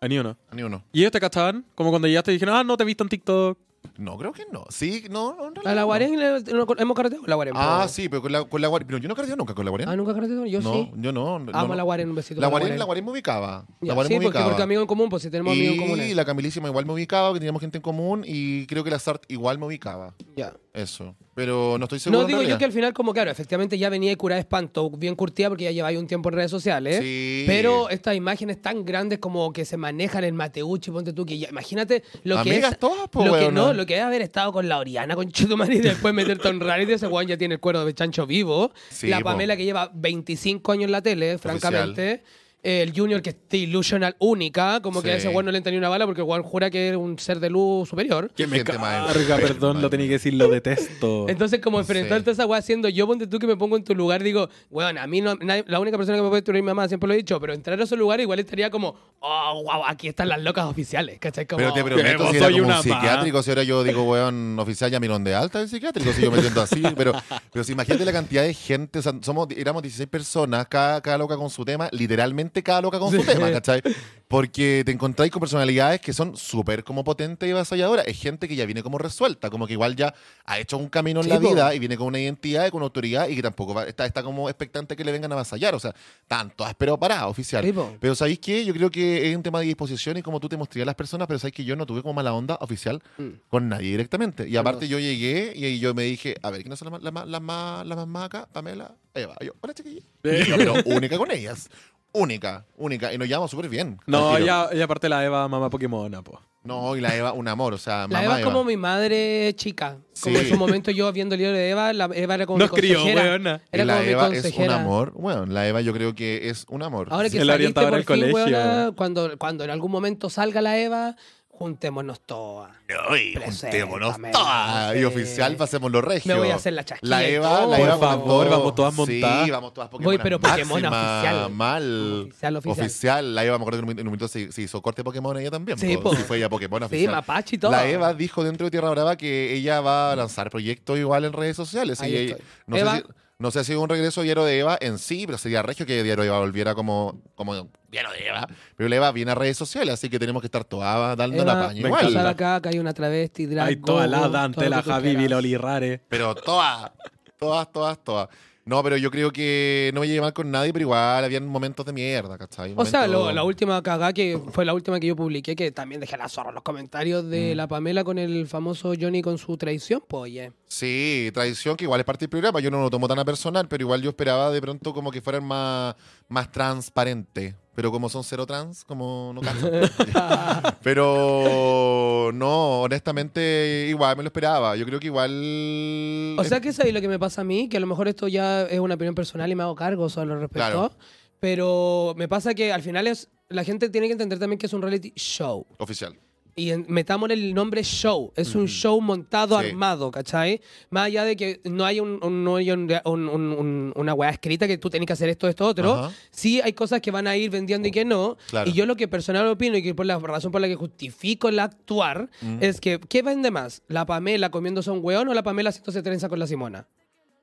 A ni uno. ni uno. ¿Y ellos te cachaban? Como cuando llegaste y dijeron, ah, no te he visto en TikTok. No, creo que no. Sí, no, no. en ¿A realidad la. Guarén no- hemos carreteado con la Guarén? Ah, sí, pero con la, con la Guarén. Pero yo no cargué nunca con la Guarén. Ah, ¿nunca carreteado? Yo no, sí. yo no. no, Amo no. la Guarén, un besito. La Guarén, la Guarén me ubicaba. Ya, La Guarén sí, me porque, ubicaba. porque amigos en común, pues si tenemos amigos en y común. la Camilísima igual me ubicaba, que teníamos gente en común y creo que la Sart igual me ubicaba. Ya. Eso. Pero no estoy seguro. No digo yo que al final, como claro, efectivamente ya venía curada de espanto, bien curtida porque ya lleváis un tiempo en redes sociales. Sí. Pero estas imágenes tan grandes como que se manejan en Mateucci, ponte tú, que ya, imagínate lo que Amigas es. todas, po, lo que no, lo que es haber estado con la Oriana, con Chetumare y después meterte a un reality, ese weón ya tiene el cuero de chancho vivo. Sí, la po. Pamela que lleva 25 años en la tele, francamente. El Junior que es delusional única, como que a ese weón no le entra ni una bala porque el weón jura que es un ser de luz superior. Que me carga, perdón, lo tenía que decir, lo detesto. Entonces, como enfrentarte a esa weá haciendo yo, ponte tú que me pongo en tu lugar, digo, weón, a mí no, nadie- la única persona que me puede destruir es mi mamá, siempre lo he dicho, pero entrar a esos lugares igual estaría como, oh, wow, aquí están las locas oficiales, ¿cachai? Como, Pero te prometo vos si era soy como un psiquiátrico, si ahora yo digo, weón, oficial ya mirón de alta el psiquiátrico, si yo me siento así, pero, pero si imagínate la cantidad de gente, o sea, somos, éramos 16 personas, cada, cada loca con su tema, literalmente cada loca con su tema, ¿cachai? Porque te encontráis con personalidades que son súper como potentes y avasalladoras. Es gente que ya viene como resuelta, como que igual ya ha hecho un camino en Sí, la po. vida y viene con una identidad y con autoridad y que tampoco va- está, está como expectante que le vengan a avasallar. O sea, tanto pero parada, oficial. Sí. Pero ¿sabéis qué? Yo creo que es un tema de disposición y como tú te mostrarías a las personas, pero sabéis que yo no tuve como mala onda oficial Mm. con nadie directamente. Y aparte Hermoso. yo llegué y yo me dije, a ver, ¿quiénes son las más, las más, las más, más macas? Pamela, Eva. Yo, hola chiquilla. No, pero única con ellas. Única, única. Y nos llevamos súper bien. No, ya, y aparte la Eva, mamá Pokémon, po. No, y la Eva, un amor. O sea, La mamá Eva es Eva. como mi madre chica. Como Sí. en su momento yo viendo el libro de Eva, la Eva era como Nos mi crió, consejera. weona. Y Era la como mi Eva es un consejera. amor. Bueno, la Eva yo creo que es un amor. Ahora que Sí, la saliste orientadora por del fin, colegio. weona, cuando, cuando en algún momento salga la Eva, juntémonos todas. Ay, juntémonos todas. Y sí. oficial, pasemos los regios. Me voy a hacer la chasquilla La Eva, la Eva Por favor, vamos todas montadas. Sí, vamos todas Pokémon. Voy, pero Pokémon oficial. Mal. Oficial, oficial. Oficial. La Eva, me acuerdo que en un- en un momento se, se hizo corte Pokémon ella también. Sí, po. po. Sí, fue ella Pokémon Sí, oficial. mapache y todo. La Eva dijo dentro de Tierra Brava que ella va a lanzar proyectos igual en redes sociales. Ahí y ella- estoy. no, Eva. sé si, no sé si un regreso Diario de Eva en sí, pero sería regio que Diario de Eva volviera como, como Diario de Eva. Pero Eva viene a redes sociales, así que tenemos que estar todas dando la paña igual. pasar acá que hay una travesti, drag, Hay toda la Dante, la Javi, la Oli Rare. Pero todas, todas, todas, todas. No, pero yo creo que no me llevé mal con nadie, pero igual habían momentos de mierda, ¿cachai? O sea, lo- la última cagada que fue la última que yo publiqué, que también dejé la zorra en los comentarios de Mm. la Pamela con el famoso Johnny con su traición, pues oye. Sí, tradición que igual es parte del programa. Yo no lo tomo tan a personal, pero igual yo esperaba de pronto como que fueran más, más transparente. Pero como son cero trans, como no cacho. pero no, honestamente, igual me lo esperaba. Yo creo que igual. O sea, que sabéis lo que me pasa a mí, que a lo mejor esto ya es una opinión personal y me hago cargo solo al respecto. Claro. Pero me pasa que al final es. La gente tiene que entender también que es un reality show. Oficial. Y metamos el nombre show. Es un show montado, Sí. armado, ¿cachai? Más allá de que no hay, un, un- no hay un- un- un- un- una weá escrita que tú tenés que hacer esto, esto, otro. Ajá. Sí hay cosas que van a ir vendiendo y que no. Claro. Y yo lo que personal opino y que por la razón por la que justifico el actuar Mm. es que, ¿qué vende más? ¿La Pamela comiéndose un weón o la Pamela haciéndose trenza con la Simona?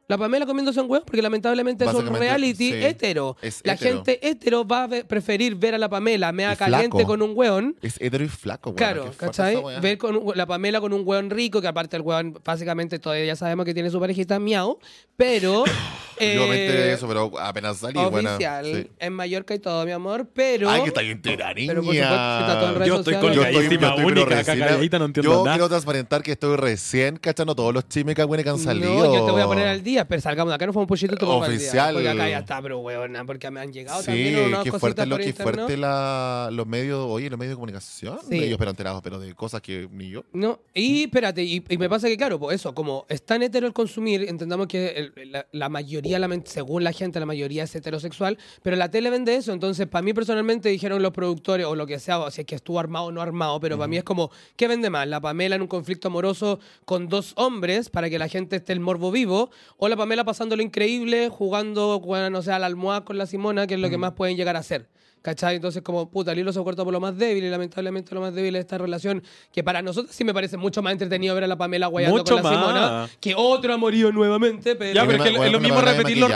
La Pamela comiéndose un weón porque lamentablemente es un reality sí. hetero. Es la hetero. gente hetero va a preferir ver a la Pamela mea caliente flaco. con un weón Es hetero y flaco, weón. Claro, ¿cachai? Ver con un- la Pamela con un hueón rico, que aparte el hueón básicamente todavía ya sabemos que tiene su parejita miau, pero... Yo me enteré de eh, eso, pero apenas salí, buena. Oficial, Sí. en Mallorca y todo, mi amor, pero... Ay, que está bien entera, niña. Pero por supuesto, que está todo en redes Yo estoy sociales. Yo estoy, yo estoy única, recién- calladita, no entiendo Yo nada. quiero transparentar que estoy recién cachando todos los chismes que que han salido. No, yo te voy a poner al día, pero salgamos de acá, no fue un al día. Oficial. Porque acá ya está, pero huevona, porque me han llegado Sí, también unas qué cositas fuerte, lo, interno. fuerte la, los medios, oye, los medios de comunicación. Sí. Ellos pero enterados, pero de cosas que ni yo. No, y espérate, y, y me pasa que, claro, pues eso, como es tan hetero el consumir, entendamos que el- la, la mayoría, la- según la gente, la mayoría es heterosexual, pero la tele vende eso. Entonces, para mí personalmente, dijeron los productores o lo que sea, o si es que estuvo armado o no armado, pero para mí es como, ¿qué vende más? ¿La Pamela en un conflicto amoroso con dos hombres para que la gente esté el morbo vivo? ¿O la Pamela pasando lo increíble, jugando, bueno, no sé, a la almohada con la Simona, que es lo que más pueden llegar a hacer? ¿Cachai? Entonces, como, puta, el hilo se corta por lo más débil y lamentablemente lo más débil es esta relación que para nosotros sí me parece mucho más entretenido ver a la Pamela guayando Mucho con la Simona que otro amorío nuevamente, pero... Ya, Y pero una- es que es bueno, lo mismo repetirlo.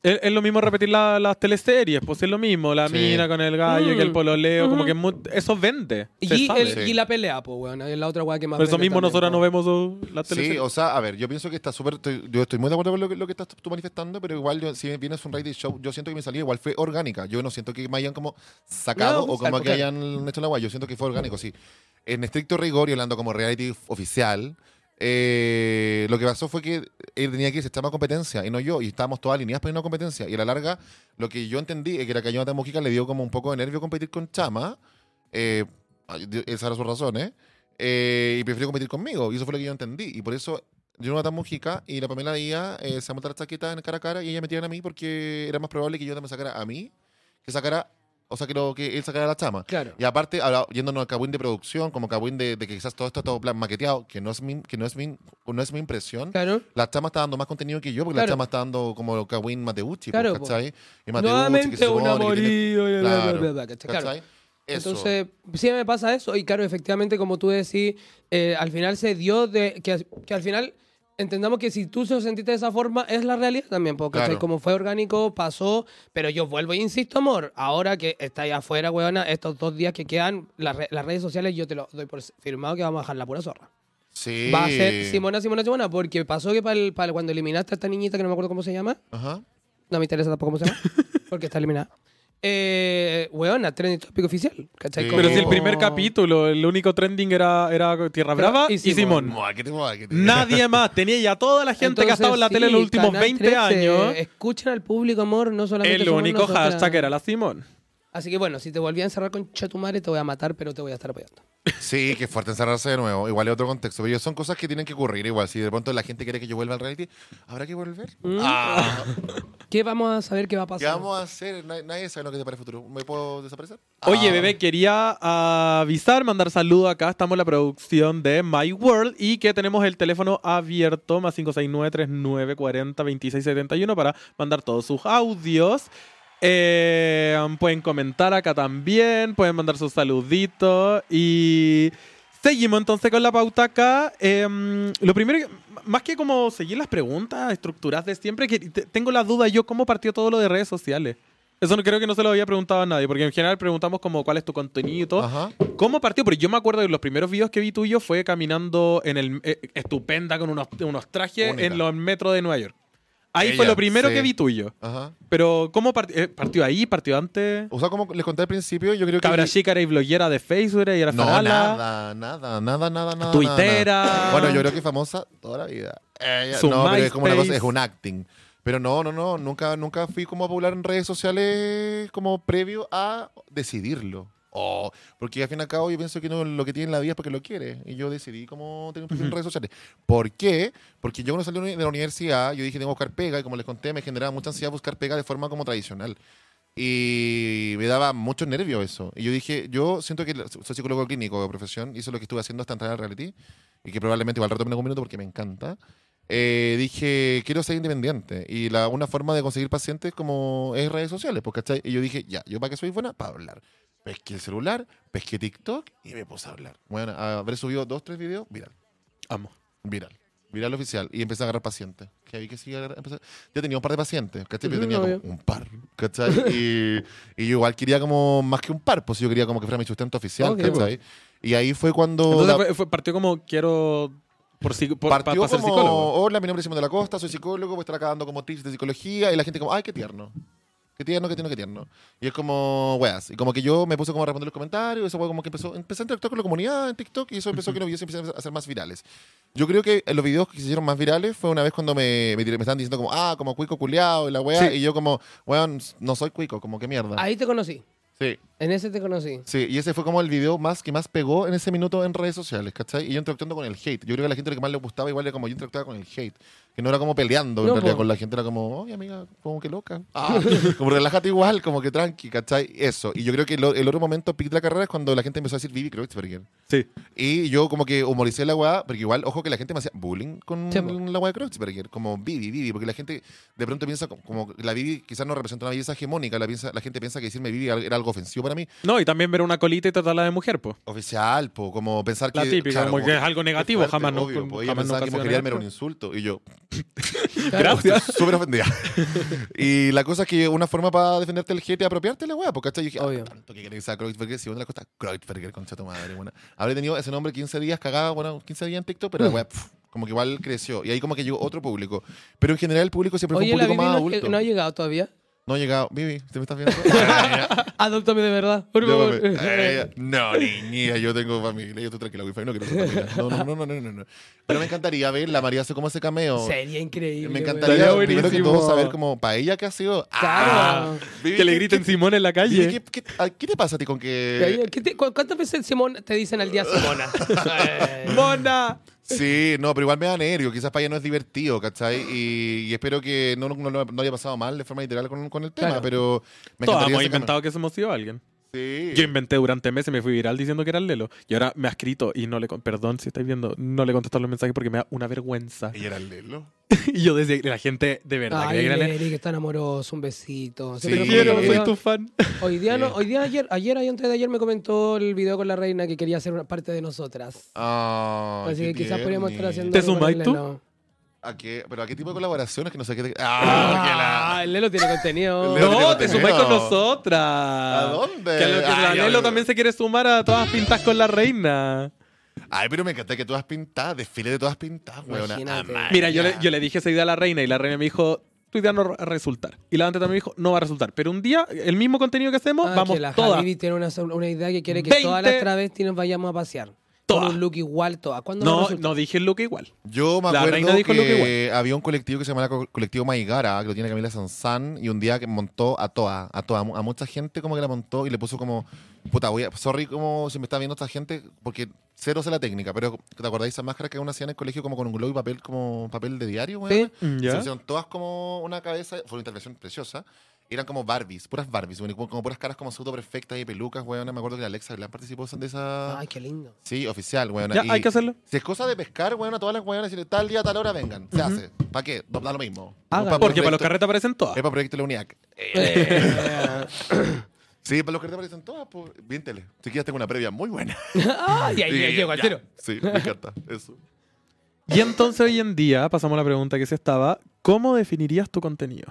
Es, es lo mismo repetir la- las teleseries, pues es lo mismo. La Sí. mina con el gallo, que el Mm. pololeo, como que mu- eso vende. Y, el- Sí. y la pelea, pues, weón, es la otra weá que más Por eso mismo también, nosotros no vemos oh, Sí, teleseries. o sea, a ver, yo pienso que está súper. Yo estoy muy de acuerdo con lo que, lo que estás tú manifestando, pero igual, yo, si bien es un reality show, yo siento que mi salida igual fue orgánica. Yo no siento que me hayan como sacado No, o como que hayan hecho la guay. Yo siento que fue orgánico, sí. En estricto rigor y hablando como reality oficial, eh, lo que pasó fue que él tenía que irse a una competencia y no yo, y estábamos todas alineadas para ir a competencia. Y a la larga, lo que yo entendí es que la Cañona Mojica le dio como un poco de nervio competir con Chama. Eh, esas eran sus razones. eh, y prefirió competir conmigo. Y eso fue lo que yo entendí. Y por eso yo no tan Mojica y la Pamela Díaz eh, se monta la chaqueta en cara a cara y ella me tiran a mí porque era más probable que yo también sacara a mí que sacara, o sea, que, lo, que él sacara la chama. Claro. Y aparte, ahora, yéndonos al Cagüín de producción, como Cagüín de, de que quizás todo esto está todo plan maqueteado, que no es mi, que no es mi, no es mi impresión. Claro. La chama está dando más contenido que yo, porque Claro. la chama está dando como Cagüín Mateucci, Claro, pues. ¿cachai? Y Mateucci, que Nuevamente se un supone que tiene- amorío. y bla, bla, Claro, bla, bla, ¿cachai? Claro. ¿cachai? Eso. Entonces, sí me pasa eso. Y claro, efectivamente, como tú decís, eh, al final se dio de. Que, que al final entendamos que si tú se sentiste de esa forma, es la realidad también. Porque Claro. como fue orgánico, pasó. Pero yo vuelvo e insisto, amor. Ahora que está ahí afuera, weona, estos dos días que quedan, las, re- las redes sociales, yo te lo doy por firmado que vamos a dejar la pura zorra. Sí. Va a ser Simona, Simona, Simona. Porque pasó que para, el- para cuando eliminaste a esta niñita que no me acuerdo cómo se llama. Ajá. No me interesa tampoco cómo se llama. porque está eliminada. Eh, weona, trending topic oficial. ¿cachai? Sí. Pero si el primer capítulo, el único trending era, era Tierra Pero- Brava y y, Simón. Nadie más. Tenía ya toda la gente que ha estado en la tele en los últimos Canal 20 13, años. Escuchen al público, amor, no solamente El somos único nosotras. hashtag era la Simón. Así que bueno, si te volví a encerrar con Chetumare, te voy a matar, pero te voy a estar apoyando. Sí, que fuerte encerrarse de nuevo. Igual es otro contexto. Pero son cosas que tienen que ocurrir. Igual, si de pronto la gente quiere que yo vuelva al reality, ¿habrá que volver? Ah, ¿Qué vamos a saber qué va a ¿Qué pasar? vamos a hacer? Nadie, nadie sabe lo que te para el futuro. ¿Me puedo desaparecer? Oye, Ah. bebé, quería avisar, mandar saludos acá. Estamos en la producción de My World y que tenemos el teléfono abierto, más 569-3940-2671, para mandar todos sus audios. Eh, pueden comentar acá también, pueden mandar sus saluditos y seguimos entonces con la pauta acá. Em, lo primero, que- más que como seguir las preguntas estructuradas de siempre, que te- tengo la duda yo cómo partió todo lo de redes sociales. Eso no creo que no se lo había preguntado a nadie, porque en general preguntamos como cuál es tu contenido y todo. Ajá. ¿Cómo partió? Porque yo me acuerdo de los primeros videos que vi tuyo fue caminando en el eh, estupenda con unos, unos trajes Única. en los metros de Nueva York. Ahí Ella, fue lo primero sí. que vi tuyo. Ajá. Pero, ¿cómo part- eh, partió ahí? ¿Partió antes? O sea, como les conté al principio, yo creo que... Cabra chica era y bloguera de Facebook, y era No, nada, nada, nada, nada, nada. Tuitera. nada. Bueno, yo creo que famosa toda la vida. Ella- Su no, pero es como una cosa, es un acting. Pero no, no, no, nunca, nunca fui como popular en redes sociales como previo a decidirlo. Oh, porque al fin y al cabo yo pienso que lo que tiene en la vida es porque lo quiere. Y yo decidí cómo tener un perfil en redes sociales. ¿Por qué? Porque yo cuando salí de la universidad, yo dije tengo que buscar pega y como les conté, me generaba mucha ansiedad buscar pega de forma como tradicional. Y me daba mucho nervio eso. Y yo dije, yo siento que soy psicólogo clínico de profesión, es lo que estuve haciendo hasta entrar al reality, y que probablemente igual rato me un minuto porque me encanta. Eh, dije, quiero ser independiente. Y la, una forma de conseguir pacientes como es redes sociales, pues, ¿cachai? Y yo dije, ya, ¿yo para qué soy buena? Para hablar. Pesqué el celular, pesqué TikTok y me puse a hablar. Bueno, habré subido dos, tres videos, viral, Amo. viral. Viral oficial. Y empecé a agarrar pacientes. Que ahí que sí, empecé- Ya tenía un par de pacientes, ¿cachai? Ujú, tenía como un par, ¿cachai? y, y yo igual quería como, más que un par, pues yo quería como que fuera mi sustento oficial, Ok. ¿cachai? Y ahí fue cuando... Entonces la- fue- fue- partió como quiero por, por- pa- partió pa como, psicólogo. hola, mi nombre es Simón de la Costa, soy psicólogo, voy a estar acá dando como tips de psicología, y la gente como, ay, qué tierno. Qué tierno, qué tierno, qué tierno. Y es como, weas. Y como que yo me puse como a responder los comentarios, eso fue como que empezó, empecé a interactuar con la comunidad en TikTok y eso empezó que los videos empezaron a ser más virales. Yo creo que los videos que se hicieron más virales fue una vez cuando me, me, me estaban diciendo como, ah, como cuico culiao y la wea, Sí. y yo como, weón, no soy cuico, como que mierda. Ahí te conocí. Sí. En ese te conocí. Sí, y ese fue como el video más que más pegó en ese minuto en redes sociales, ¿cachai? Y yo interactuando con el hate. Yo creo que a la gente lo que más le gustaba igual era como yo interactuaba con el hate. Que no era como peleando, en No, realidad po. con la gente era como, oye amiga, como que loca. Ah, como relájate igual, como que tranqui, ¿cachai? Eso. Y yo creo que lo- el otro momento pic de la carrera es cuando la gente empezó a decir Vivi Kreutzberger. Sí. Y yo como que humoricé la weá, porque igual, ojo que la gente me hacía bullying con Sí, po. la weá de Kreutzberger, como Vivi, Vivi, porque la gente de pronto piensa como, como la Vivi quizás no representa una belleza hegemónica, la, piensa, la gente piensa que decirme Vivi era algo ofensivo para mí. No, y también ver una colita y tratarla de mujer, pues. Oficial, po, como pensar La que. típica, como que es algo negativo, fuerte, jamás no- obvio, po. Jamás pensaba nunca que era un insulto. Y yo, Gracias. súper ofendida. y la cosa es que una forma para defenderte el hate es apropiarte la weá, porque ¿cachai? Yo dije, Obvio. ah, tanto que queréis a Kreuzberger, si una de las cosas, Kreuzberger, concha tu madre, bueno. Habré tenido ese nombre 15 días cagada, bueno, 15 días en TikTok, pero la weá, pf, como que igual creció. Y ahí como que llegó otro público. Pero en general el público siempre Oye, fue un público más no, adulto. no ha llegado todavía. No ha llegado. Vivi, ¿te me estás viendo? Ah, Adóptame de verdad, por favor. Eh, no, niña, yo tengo familia. Yo estoy tranquila, wifi, no quiero ser familia. No, no, no, no, no, no, no. Pero me encantaría verla, María hace como ese cameo. Sería increíble. Me encantaría, primero que todo, saber como para ella qué ha sido. Claro. Ah, Vivi, Que le ¿qué- griten qué- Simón en la Vivi, calle. ¿qué, qué, a- qué te pasa a ti con que.? ¿Qué te- cu- ¿Cuántas veces Simón te dicen al día Simona? Eh, ¡Mona! Sí, no, pero igual me da nervio. Quizás para ella no es divertido, ¿cachai? Y, y espero que no, no, haya pasado mal de forma literal con, con el tema, Claro. pero me Todos hemos ese inventado que hemos sido alguien. Sí. Yo inventé durante meses, me fui viral diciendo que era el Lelo. Y ahora me ha escrito y no le... Perdón si estáis viendo, no le contesté los mensajes porque me da una vergüenza. Ella era el Lelo. y yo decía que la gente de verdad Ay, que era el Lelo. Eric, está amoroso, un besito. Sí. Te quiero, hoy soy día- tu fan. Hoy día, no, hoy día ayer, ayer, ayer, antes de ayer me comentó el video con la reina que quería ser una parte de nosotras. Ah, Así que quizás podríamos estar haciendo. ¿Te el tú? ¿A qué? ¿Pero a qué tipo de colaboraciones? Que no sé qué. te- Ah, Ah, el Lelo tiene contenido. Tiene No, te sumáis con nosotras. ¿A dónde? Que, a lo que Ay, la Lelo también se quiere sumar a todas pintas con la reina. que Ay, pero me encanta que todas pintadas, desfile de todas pintadas, weona. Amaya. Mira, yo le, yo le dije esa idea a la reina y la reina me dijo, tu idea no va a resultar. Y la antes también me dijo, no va a resultar. Pero un día, el mismo contenido que hacemos, Ah, vamos que la todas. Tiene una, una idea que quiere que 20. todas las travestis nos vayamos a pasear. Todas. Con un look igual, todas. ¿Cuándo No, no dije el look igual. Yo me La acuerdo reina dijo que había un colectivo que se llamaba Co- Colectivo Maigara, que lo tiene Camila Sanzán, y un día que montó a toda, a toda, a mucha gente como que la montó y le puso como, puta, voy a, sorry como si me está viendo esta gente, porque cero sé la técnica, pero ¿te acordáis esa máscara que uno hacía en el colegio como con un globo y papel, como papel de diario, weón? Sí. ¿Ya? Se hicieron todas como una cabeza, fue una intervención preciosa. Eran como Barbies, puras Barbies, weón, y como, como puras caras como pseudo perfectas y pelucas, weón. Me acuerdo que la Alexa Glam participó de esa. Ay, qué lindo. Sí, oficial, weón. Ya, Y hay que hacerlo. Si es cosa de pescar, weón, a todas las weonas, decirle tal día, tal hora vengan. Se hace. ¿Para qué? No, Da lo mismo. Hágalo. pa' Porque para los carretes aparecen todas. Es para proyecto de la UNIAC. Eh, Sí, para los carretes aparecen todas, pues. Bien tele. Si quieres, tengo una previa muy buena. Ay, ahí Sí, llego al ya. tiro. Sí, me encanta. Eso. Y entonces hoy en día, pasamos a la pregunta que se estaba, ¿cómo definirías tu contenido?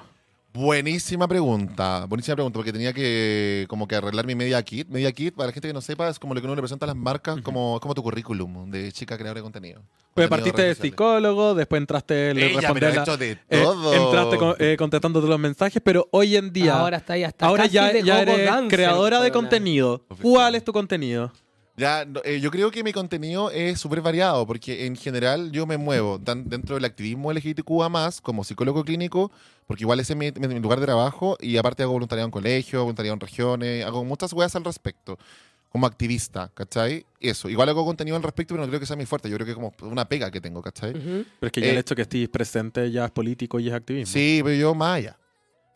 Buenísima pregunta, buenísima pregunta, porque tenía que como que arreglar mi media kit. Media kit, para la gente que no sepa, es como lo que uno le presenta a las marcas, como, es como tu currículum de chica creadora de contenido. Pues partiste de psicólogo, después entraste le Ella, respondí pero la- hecho de eh, todo. entraste con- eh, contestándote los mensajes, pero hoy en día Ahora está ahí hasta ahora casi ya, ya eres dancer, creadora de contenido. ¿Cuál es tu contenido? Ya, eh, yo creo que mi contenido es súper variado, porque en general yo me muevo tan dentro del activismo LGBTQA+, como psicólogo clínico, porque igual ese es mi, mi- lugar de trabajo, y aparte hago voluntariado en colegios, voluntariado en regiones, hago muchas weas al respecto, como activista, ¿cachai? Eso, igual hago contenido al respecto, pero no creo que sea mi fuerte, yo creo que es como una pega que tengo, ¿cachai? Ujú. Pero es que ya el Eh, hecho que estés presente ya es político y es activismo. Sí, pero yo más allá.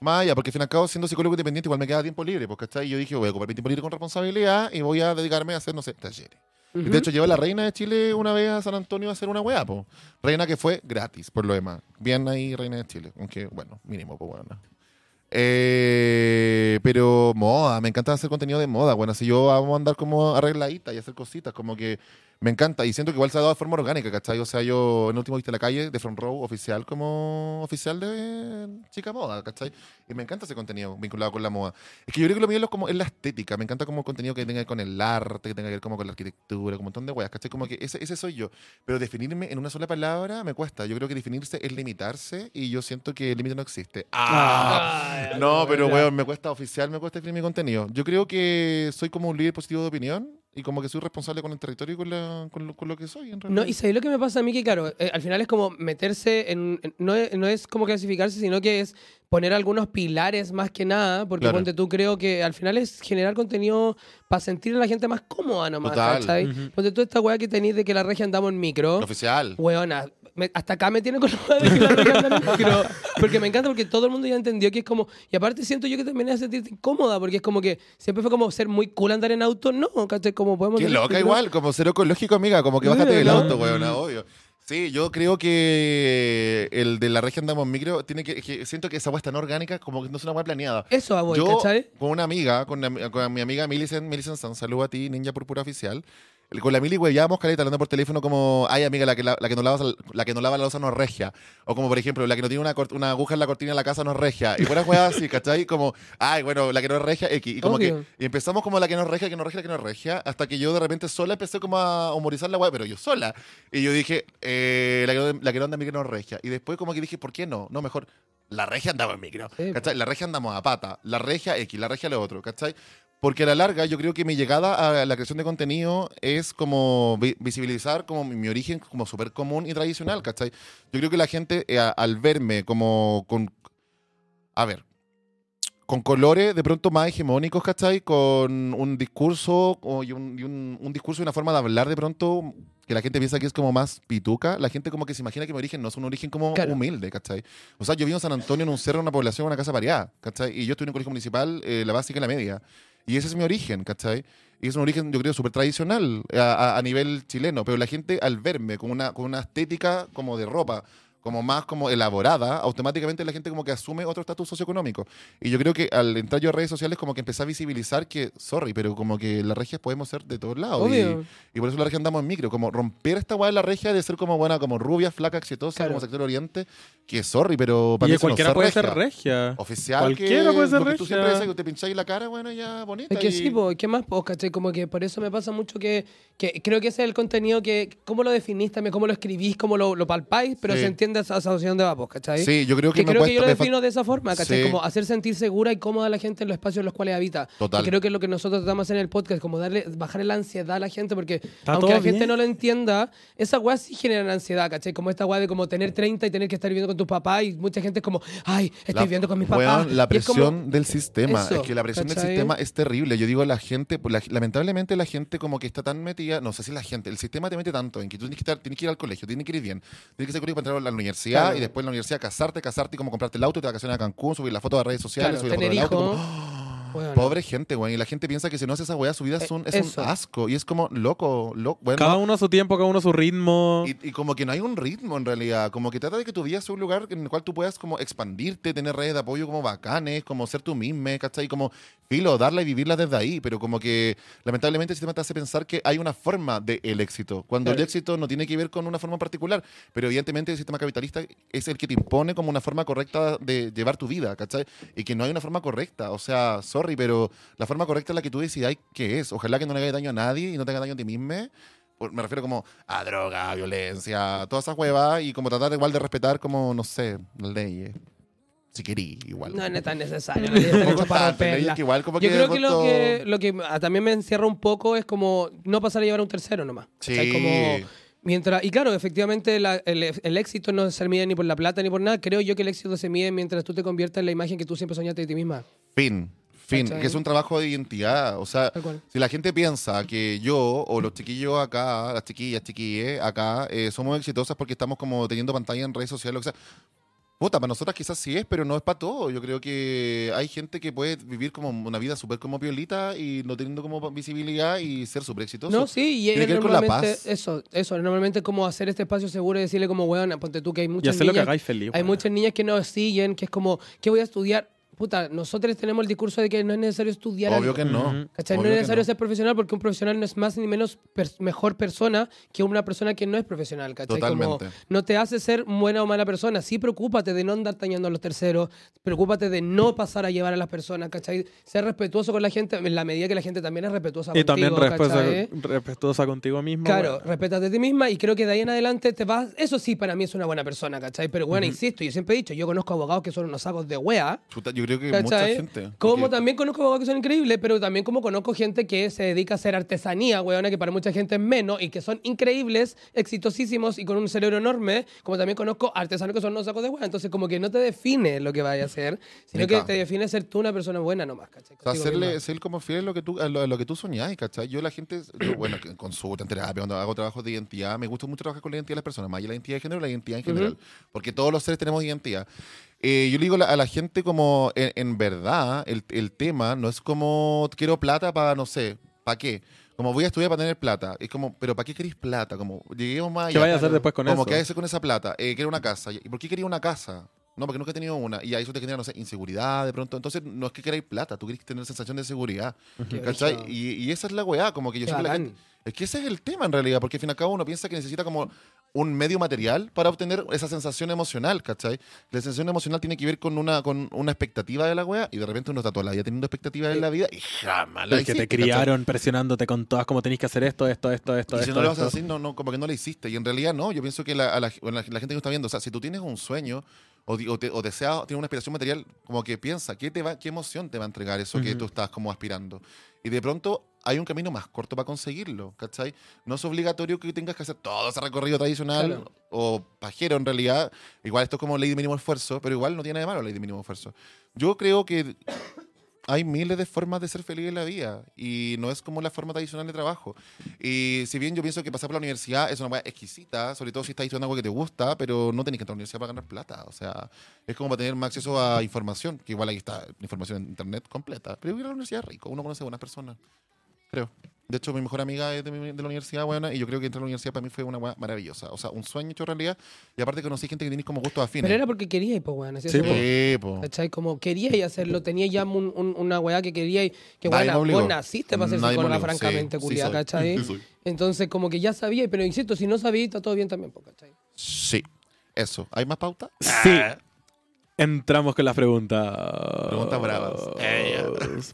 Más allá, porque al fin y al cabo, siendo psicólogo independiente, igual me queda tiempo libre, pues, ¿cachai? Y yo dije, voy a ocupar mi tiempo libre con responsabilidad y voy a dedicarme a hacer, no sé, talleres. Ujú. De hecho, llevé a la reina de Chile una vez a San Antonio a hacer una weá, po. Reina que fue gratis, por lo demás. Bien ahí, reina de Chile. Aunque, bueno, mínimo, pues bueno. Eh, pero moda, me encanta hacer contenido de moda. Bueno, si yo vamos a andar como arregladita y hacer cositas, como que me encanta. Y siento que igual se ha dado de forma orgánica, ¿cachai? O sea, yo en el último viste la calle de Front Row oficial como oficial de chica moda, ¿cachai? Y me encanta ese contenido vinculado con la moda. Es que yo creo que lo mío es, como, es la estética. Me encanta como contenido que tenga que ver con el arte, que tenga que ver como con la arquitectura, con un montón de weas, ¿cachai? Como que ese, ese soy yo. Pero definirme en una sola palabra me cuesta. Yo creo que definirse es limitarse y yo siento que el límite no existe. ¡Ah! No, pero weón. me cuesta oficial, me cuesta definir mi contenido. Yo creo que soy como un líder positivo de opinión y como que soy responsable con el territorio y con, la- con, lo, con lo que soy. En No, realidad. y sabéis lo que me pasa a mí, que claro, eh, al final es como meterse en... en- no, es, no es como clasificarse, sino que es poner algunos pilares más que nada, porque Claro. ponte tú creo que al final es generar contenido para sentir a la gente más cómoda nomás, Total. ¿cachai? Ujú. Ponte tú esta weá que tenéis de que la regia andamos en micro. Oficial. Weona, me- hasta acá me tiene con la. Porque me encanta, porque todo el mundo ya entendió que es como... Y aparte siento yo que también es sentirte incómoda, porque es como que siempre fue como ser muy cool andar en auto. No, ¿cachai? Como podemos... Qué decir, loca igual, como ser ecológico, amiga, como que bájate del auto, weón, obvio. Sí, yo creo que el de la región Andamos Micro tiene que, que siento que esa weá es tan orgánica como que no es una weá planeada. Eso a voy, yo, ¿cachai? con una amiga, con, con mi amiga Millicent, Millicent San, saludo a ti, Ninja Púrpura Oficial. Con la Mili, ya caleta hablando por teléfono como, ay, amiga, la que, la, la que no lava, la que no lava la losa no es regia. O como, por ejemplo, la que no tiene una, una aguja en la cortina de la casa no es regia. Y buenas weas así, ¿cachai? Como, ay, bueno, la que no es regia, X. Y como Obvio. que y empezamos como la que no es regia, que no es regia, que no es regia, hasta que yo de repente sola empecé como a humorizar la wea, pero yo sola. Y yo dije, eh, la, que no, la que no anda en micro no es regia. Y después como que dije, ¿por qué no? No, mejor, la regia andaba en micro. Sí, ¿Cachai? La regia andamos a pata. La regia X, la regia lo otro, ¿cachai? Porque a la larga yo creo que mi llegada a la creación de contenido es como vi- visibilizar como mi, mi origen como súper común y tradicional, ¿cachai? Yo creo que la gente eh, al verme como con... A ver, con colores de pronto más hegemónicos, ¿cachai? Con un discurso o- y, un, y un- un discurso y una forma de hablar de pronto que la gente piensa que es como más pituca, la gente como que se imagina que mi origen no es un origen como Claro. humilde, ¿cachai? O sea, yo vivo en San Antonio, en un cerro, en una población, en una casa pareada, ¿cachai? Y yo estoy en un colegio municipal, eh, la básica y la media. Y ese es mi origen, ¿cachai? Y es un origen, yo creo, súper tradicional a, a- nivel chileno. Pero la gente, al verme con una, con una estética como de ropa, como más como elaborada, automáticamente la gente como que asume otro estatus socioeconómico. Y yo creo que al entrar yo a redes sociales como que empecé a visibilizar que, sorry, pero como que las regias podemos ser de todos lados. Y, Obvio. y por eso la regia andamos en micro, como romper esta weá de la regia de ser como buena, como rubia, flaca, exitosa, Claro. como sector oriente, que sorry, pero para Y mí eso no cualquiera es puede regia. ser regia. Oficial Cualquiera que, puede ser porque tú regia. siempre dices que te pincháis la cara, bueno, ya bonita. Es que y- sí, po, ¿qué más? Pues, ¿cachai? Como que por eso me pasa mucho que, que creo que ese es el contenido que, cómo lo definís también, cómo lo escribís, cómo lo, lo palpáis, pero Sí. se entiende esa asociación de vapos, ¿cachai? Sí, yo creo que, Que me creo que yo cuesta- lo defino de esa forma, ¿cachai? Sí. Como hacer sentir segura y cómoda a la gente en los espacios en los cuales habita. Total. Y creo que es lo que nosotros tratamos de hacer en el podcast, como darle, bajarle la ansiedad a la gente, porque Está aunque la gente no lo entienda, esas weas sí generan ansiedad, ¿cachai? Como esta wea de como tener 30 y tener que estar viviendo con tus papás y mucha gente es como, ay, estoy La- viviendo con mis weón, papás. la es como- presión del sistema. Eso, es que la presión del sistema es terrible. Yo digo, la gente, la- lamentablemente la gente como que está tan metida, no sé si la gente, el sistema te mete tanto en que tú tienes que, estar, tienes que ir al colegio, tienes que ir bien, tienes que ser colegio para entrar a la universidad Claro. y después en la universidad casarte, casarte y como comprarte el auto, te vacaciones a Cancún, subir la foto a redes sociales, Claro, subir la foto del auto. Pobre gente, güey. Y la gente piensa que si no hace esa weá, su vida es Eh, un, es eso. un asco. Y es como loco, loco. Bueno, Cada uno a su tiempo, cada uno a su ritmo. y, y como que no hay un ritmo en realidad. Como que trata de que tu vida sea un lugar en el cual tú puedas como expandirte, tener redes de apoyo como bacanes, como ser tú mismo, ¿cachai? Como filo, darla y vivirla desde ahí. Pero como que lamentablemente el sistema te hace pensar que hay una forma del éxito. Cuando el éxito no tiene que ver con una forma particular. Pero evidentemente el sistema capitalista es el que te impone como una forma correcta de llevar tu vida, ¿cachai? Y que no hay una forma correcta. O sea, sorry, pero la forma correcta es la que tú decidáis que es. Ojalá que no le haga daño a nadie y no te haga daño a ti mismo. Me refiero como a droga, violencia, todas esas huevas y como tratar igual de respetar como, no sé, las leyes. Si querí, igual. No es tan necesario. que igual como Yo que creo que lo, que lo que también me encierra un poco es como no pasar a llevar a un tercero nomás. Sí. ¿cachai? Como mientras, y claro, efectivamente la- el, el éxito no se mide ni por la plata ni por nada. Creo yo que el éxito se mide mientras tú te conviertas en la imagen que tú siempre soñaste de ti misma. Fin. Fin, ¿Cachai? que es un trabajo de identidad. O sea, si la gente piensa que yo o los chiquillos acá, las chiquillas, chiquilles acá, eh, somos exitosas porque estamos como teniendo pantalla en redes sociales, o sea, puta, para nosotras quizás sí es, pero no es para todo. Yo creo que hay gente que puede vivir como una vida súper como piolita y no teniendo como visibilidad y ser súper exitoso. No, sí, y Tiene es que ver con la normalmente paz. eso, eso, normalmente como hacer este espacio seguro y decirle como, weón, ponte tú que hay Y muchas hacer lo que niñas, hagáis feliz. hay muchas niñas que nos siguen, que es como, ¿qué voy a estudiar? Puta, nosotros tenemos el discurso de que no es necesario estudiar Obvio algo. que no. ¿Cachai? No Obvio es que necesario no. ser profesional porque un profesional no es más ni menos per- mejor persona que una persona que no es profesional. ¿cachai? Como Totalmente. no te hace ser buena o mala persona. Sí, preocúpate de no andar tañando a los terceros. Preocúpate de no pasar a llevar a las personas. ¿cachai? Ser respetuoso con la gente en la medida que la gente también es respetuosa Y también contigo. respetuosa, ¿cachai? respetuosa contigo mismo. Claro, weón. respétate a ti misma y creo que de ahí en adelante te vas. Eso sí, para mí es una buena persona, ¿cachai? Pero bueno, insisto, yo siempre he dicho, yo conozco abogados que son unos sacos de wea. Chuta, yo creo que mucha ¿Cachai? gente. Como porque- también conozco abogados que son increíbles, pero también como conozco gente que se dedica a hacer artesanía, weona, que para mucha gente es menos y que son increíbles, exitosísimos y con un cerebro enorme, como también conozco artesanos que son unos sacos de wea. Entonces, como que no te define lo que vayas a hacer, sino que te define ser tú una persona buena nomás, ¿cachai? O sea, hacerle, ser como fiel a lo que tú, a lo, a lo que tú soñás, ¿cachai? Yo la gente, yo, bueno, en consulta, en terapia, cuando hago trabajos de identidad, me gusta mucho trabajar con la identidad de las personas, más allá de la identidad de género, la identidad en general, porque todos los seres tenemos identidad. Eh, yo le digo la- a la gente como, en, en verdad, el, el tema no es como, quiero plata para, no sé, ¿para qué? Como voy a estudiar para tener plata. Es como, pero ¿para qué queréis plata? Como, lleguemos más allá. ¿Qué vaya a hacer después con Como eso? que hacer con esa plata. Eh, quiero una casa. ¿Y por qué quería una casa? No, porque nunca he tenido una. Y a eso te genera, no sé, inseguridad de pronto. Entonces, no es que queráis plata, tú querés tener sensación de seguridad. Qué ¿Cachai? Y, y esa es la weá, como que yo Qué siempre la Es que ese es el tema en realidad, porque al fin y al cabo uno piensa que necesita como un medio material para obtener esa sensación emocional, ¿cachai? La sensación emocional tiene que ver con una, con una expectativa de la weá y de repente uno está toda la vida teniendo expectativas en la vida y jamás la que te criaron presionándote con todas como tenéis que hacer esto, esto, esto, esto, Y si esto. no lo vas a decir, no, no, como que no lo hiciste. Y en realidad no, yo pienso que la, a la, bueno, la- la gente que está viendo, o sea, si tú tienes un sueño o, o, te- o deseas, tienes una aspiración material, como que piensa, ¿qué, te va, qué emoción te va a entregar eso que Ujú. tú estás como aspirando? Y de pronto hay un camino más corto para conseguirlo, ¿cachai? No es obligatorio que tengas que hacer todo ese recorrido tradicional Claro. o pajero en realidad. Igual esto es como ley de mínimo esfuerzo, pero igual no tiene de malo ley de mínimo esfuerzo. Yo creo que hay miles de formas de ser feliz en la vida y no es como la forma tradicional de trabajo. Y si bien yo pienso que pasar por la universidad es una cosa exquisita, sobre todo si estás estudiando algo que te gusta, pero no tenés que entrar a la universidad para ganar plata. O sea, es como para tener más acceso a información, que igual ahí está información en internet completa. Pero ir a la universidad es rico, uno conoce buenas personas, creo. De hecho, mi mejor amiga es de, mi- de la universidad, buena, y yo creo que entrar a la universidad para mí fue una weá maravillosa. O sea, un sueño hecho realidad. Y aparte conocí gente que tiene como gustos afines. Pero era porque quería ir, pues, weón. Sí, Sí, po. ¿Cachai? Como quería y hacerlo, tenía ya un- un- una weá que quería y que obligó. vos naciste para ser psicóloga, sí, francamente, sí. ¿cachai? Sí soy. Entonces, como que ya sabía, pero insisto, si no sabía, está todo bien también, pues, ¿cachai? Sí. Eso. ¿Hay más pauta? Sí. Entramos con las preguntas. Preguntas bravas.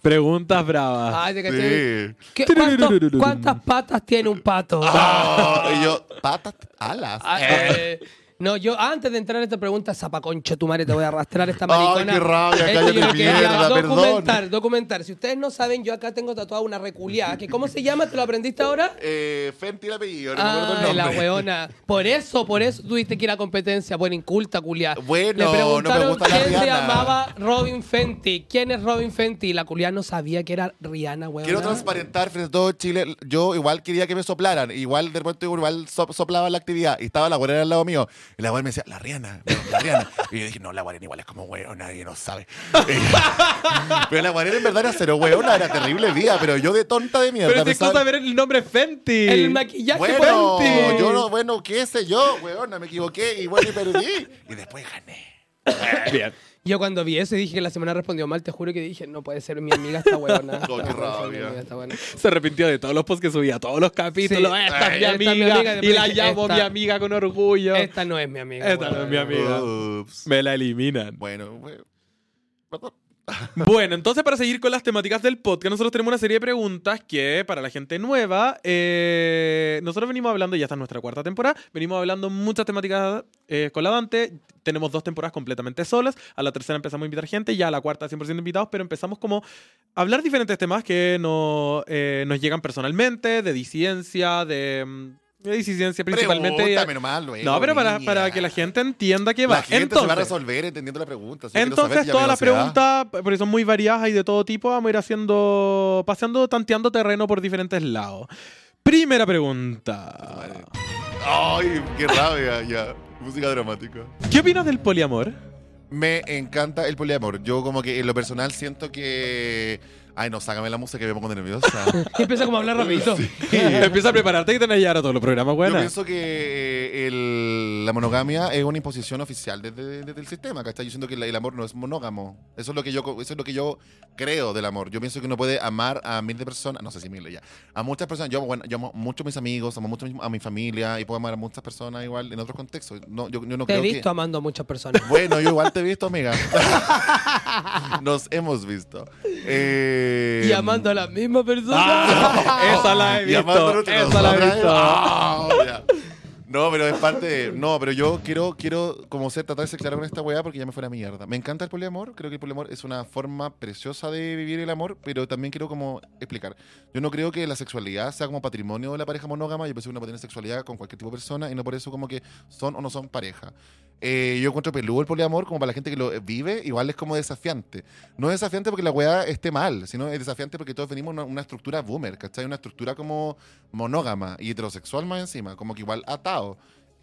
Preguntas bravas. Ay. ¿Qué- cuánto- ¿Cuántas patas tiene un pato? Y yo, patas, alas. Ah, eh, no, yo antes de entrar a esta pregunta, zapaconcha tu madre, te voy a arrastrar esta Ay, maricona. qué rabia, Esto cállate yo mierda, documentar, perdón. documentar. Si ustedes no saben, yo acá tengo tatuada una reculiada. que ¿Cómo se llama? ¿Te lo aprendiste ahora? Eh, Fenty el apellido, no me acuerdo el la weona. Por eso, por eso tuviste que ir a competencia. Buena, inculta, culia. Bueno, Le no me gusta la quién se llamaba Robin Fenty. ¿Quién es Robin Fenty? La culia no sabía que era Rihanna, weona. Quiero transparentar frente a todo Chile. Yo igual quería que me soplaran. Igual de repente igual so- soplaba la actividad. Y estaba la güera al lado mío. Y la weá me decía, la Rihanna, la Rihanna. Y yo dije, no, la Guarena igual es como weón, nadie no sabe. pero la Guarena en verdad era cero weona, era terrible día, pero yo de tonta de mierda. Pero te pensaba- excusa ver el nombre Fenty. El maquillaje bueno, Fenty. yo no, bueno, qué sé yo, weona, me equivoqué y bueno, y perdí. Y después gané. Bien. Yo cuando vi eso y dije que la semana respondió mal, te juro que dije, no puede ser mi amiga esta huevona. Oh, qué No rabia. esta huevona. Se arrepintió de todos los posts que subía, todos los capítulos. Sí. Esta es mi Esta es mi amiga. y la dije, llamo esta- mi amiga con orgullo. Esta no es mi amiga. Esta no es mi amiga. Ups. Me la eliminan. Bueno, bueno. Bueno, entonces para seguir con las temáticas del podcast, nosotros tenemos una serie de preguntas que para la gente nueva, eh, nosotros venimos hablando, ya está nuestra cuarta temporada, venimos hablando muchas temáticas eh, con la Dante, tenemos dos temporadas completamente solas, a la tercera empezamos a invitar gente, ya a la cuarta 100% invitados, pero empezamos como a hablar diferentes temas que eh, nos llegan personalmente, de disidencia, de... De disidencia principalmente. Nomás luego, no, pero para, para que la gente entienda que va. La gente entonces, se va a resolver entendiendo la pregunta. Entonces, saber todas las preguntas, porque son muy variadas y de todo tipo, vamos a ir haciendo, paseando, tanteando terreno por diferentes lados. Primera pregunta. Ay, qué rabia, ya. Música dramática. ¿Qué opinas del poliamor? Me encanta el poliamor. Yo como que en lo personal siento que... Ay, no, sácame la música que me pongo nerviosa. Y empieza como a hablar rapidito. Empieza a prepararte que tenés ya ahora todos los programas Yo buenos. pienso que eh, el- la monogamia es una imposición oficial desde, desde el sistema, ¿cachai? Yo siento que el amor no es monógamo. Eso es lo que yo eso es lo que yo creo del amor. Yo pienso que uno puede amar a mil de personas, no sé si mil ya, a muchas personas. Yo, bueno, yo amo mucho a mis amigos, amo mucho a mi familia y puedo amar a muchas personas igual en otros contextos. No, yo, yo no Te he visto que... amando a muchas personas. Bueno, yo igual te he visto, amiga. Nos hemos visto. Eh, Y amando a la misma persona. Ah, esa la he y visto. Esa la he visto. ah. No, pero es parte de. No, pero yo quiero, quiero como ser, tratar de ser claro con esta weá porque ya me fuera mierda. Me encanta el poliamor. Creo que el poliamor es una forma preciosa de vivir el amor, pero también quiero como explicar. Yo no creo que la sexualidad sea como patrimonio de la pareja monógama. Yo pienso que uno puede tener sexualidad con cualquier tipo de persona y no por eso como que son o no son pareja. Eh, yo encuentro peludo el poliamor como para la gente que lo vive, igual es como desafiante. No es desafiante porque la weá esté mal, sino es desafiante porque todos venimos una, una estructura boomer, ¿cachai? Una estructura como monógama y heterosexual más encima, como que igual atado.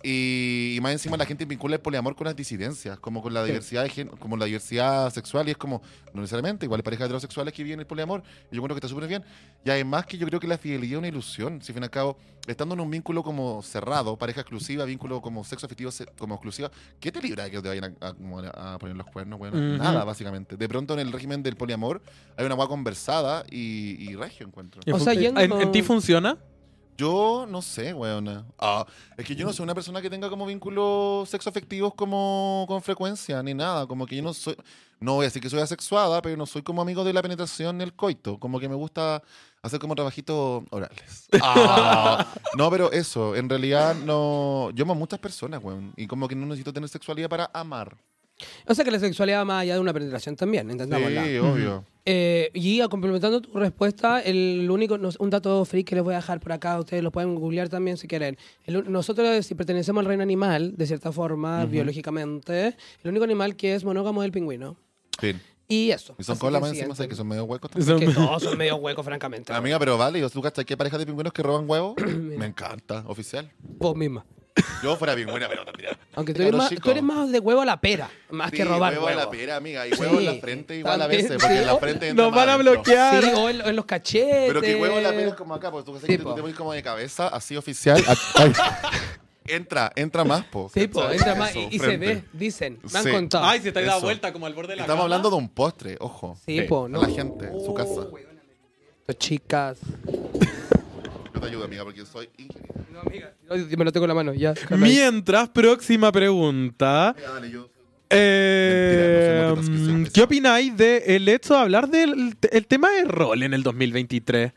Y, y más encima la gente vincula el poliamor con las disidencias, como con la diversidad de gen- como la diversidad sexual y es como, no necesariamente, igual hay parejas heterosexuales que viven el poliamor y yo creo que está súper bien. Y además que yo creo que la fidelidad es una ilusión, si al fin y al cabo, estando en un vínculo como cerrado, pareja exclusiva, vínculo como sexo afectivo se- como exclusiva, ¿qué te libra de que te vayan a, a- a- poner los cuernos? Bueno, Ujú. nada, básicamente. De pronto en el régimen del poliamor hay una agua conversada y, y regio encuentro. ¿Y O sea, ¿En, en ti funciona? Yo no sé, weona. Ah, es que yo no soy una persona que tenga como vínculos sexoafectivos como con frecuencia, ni nada. Como que yo no soy. No voy a decir que soy asexuada, pero no soy como amigo de la penetración ni el coito. Como que me gusta hacer como trabajitos orales. Ah, no, pero eso, en realidad no. Yo amo a muchas personas, weón. Y como que no necesito tener sexualidad para amar. O sea que la sexualidad va más allá de una penetración también, Sí, entendámosla. obvio. Eh, y a- complementando tu respuesta, el único, un dato freak que les voy a dejar por acá, ustedes lo pueden googlear también si quieren. El nosotros, si pertenecemos al reino animal, de cierta forma, biológicamente, el único animal que es monógamo es el pingüino. Fin. Y eso. Y son colas más sí, encima, ¿sabes? que son medio huecos. Son- Que todos son medio huecos, francamente. Amiga, pero vale, ¿tú cachai que hay parejas de pingüinos que roban huevos? Me encanta, oficial. Vos misma. Yo fuera pingüina, pero también. Aunque tú eres, más, tú eres más de huevo a la pera, más Sí, que robar huevo huevo. en la pera, amiga. Y huevo en la frente igual a veces, porque sí. en la frente entra Nos van a bloquear. Sí, o en, en los cachetes. Pero que huevo en la pera es como acá, porque tú sabes que Sí, tú po. te pones como de cabeza, así oficial. Ay. entra, entra más, po. Sí, po, entra más Eso, y, y se ve, dicen, me han Sí. contado. Ay, se te da vuelta como al borde de la Estamos cama. hablando de un postre, ojo. sí, po, A ¿no? la gente, su casa. Las chicas. Yo te ayudo, amiga, porque yo soy ingeniero. No, amiga, no, me lo tengo en la mano, ya. Mientras, próxima pregunta. Dale, yo. Eh, Mentira, no soy ¿Qué opináis del hecho de hablar del el tema de rol en el 2023?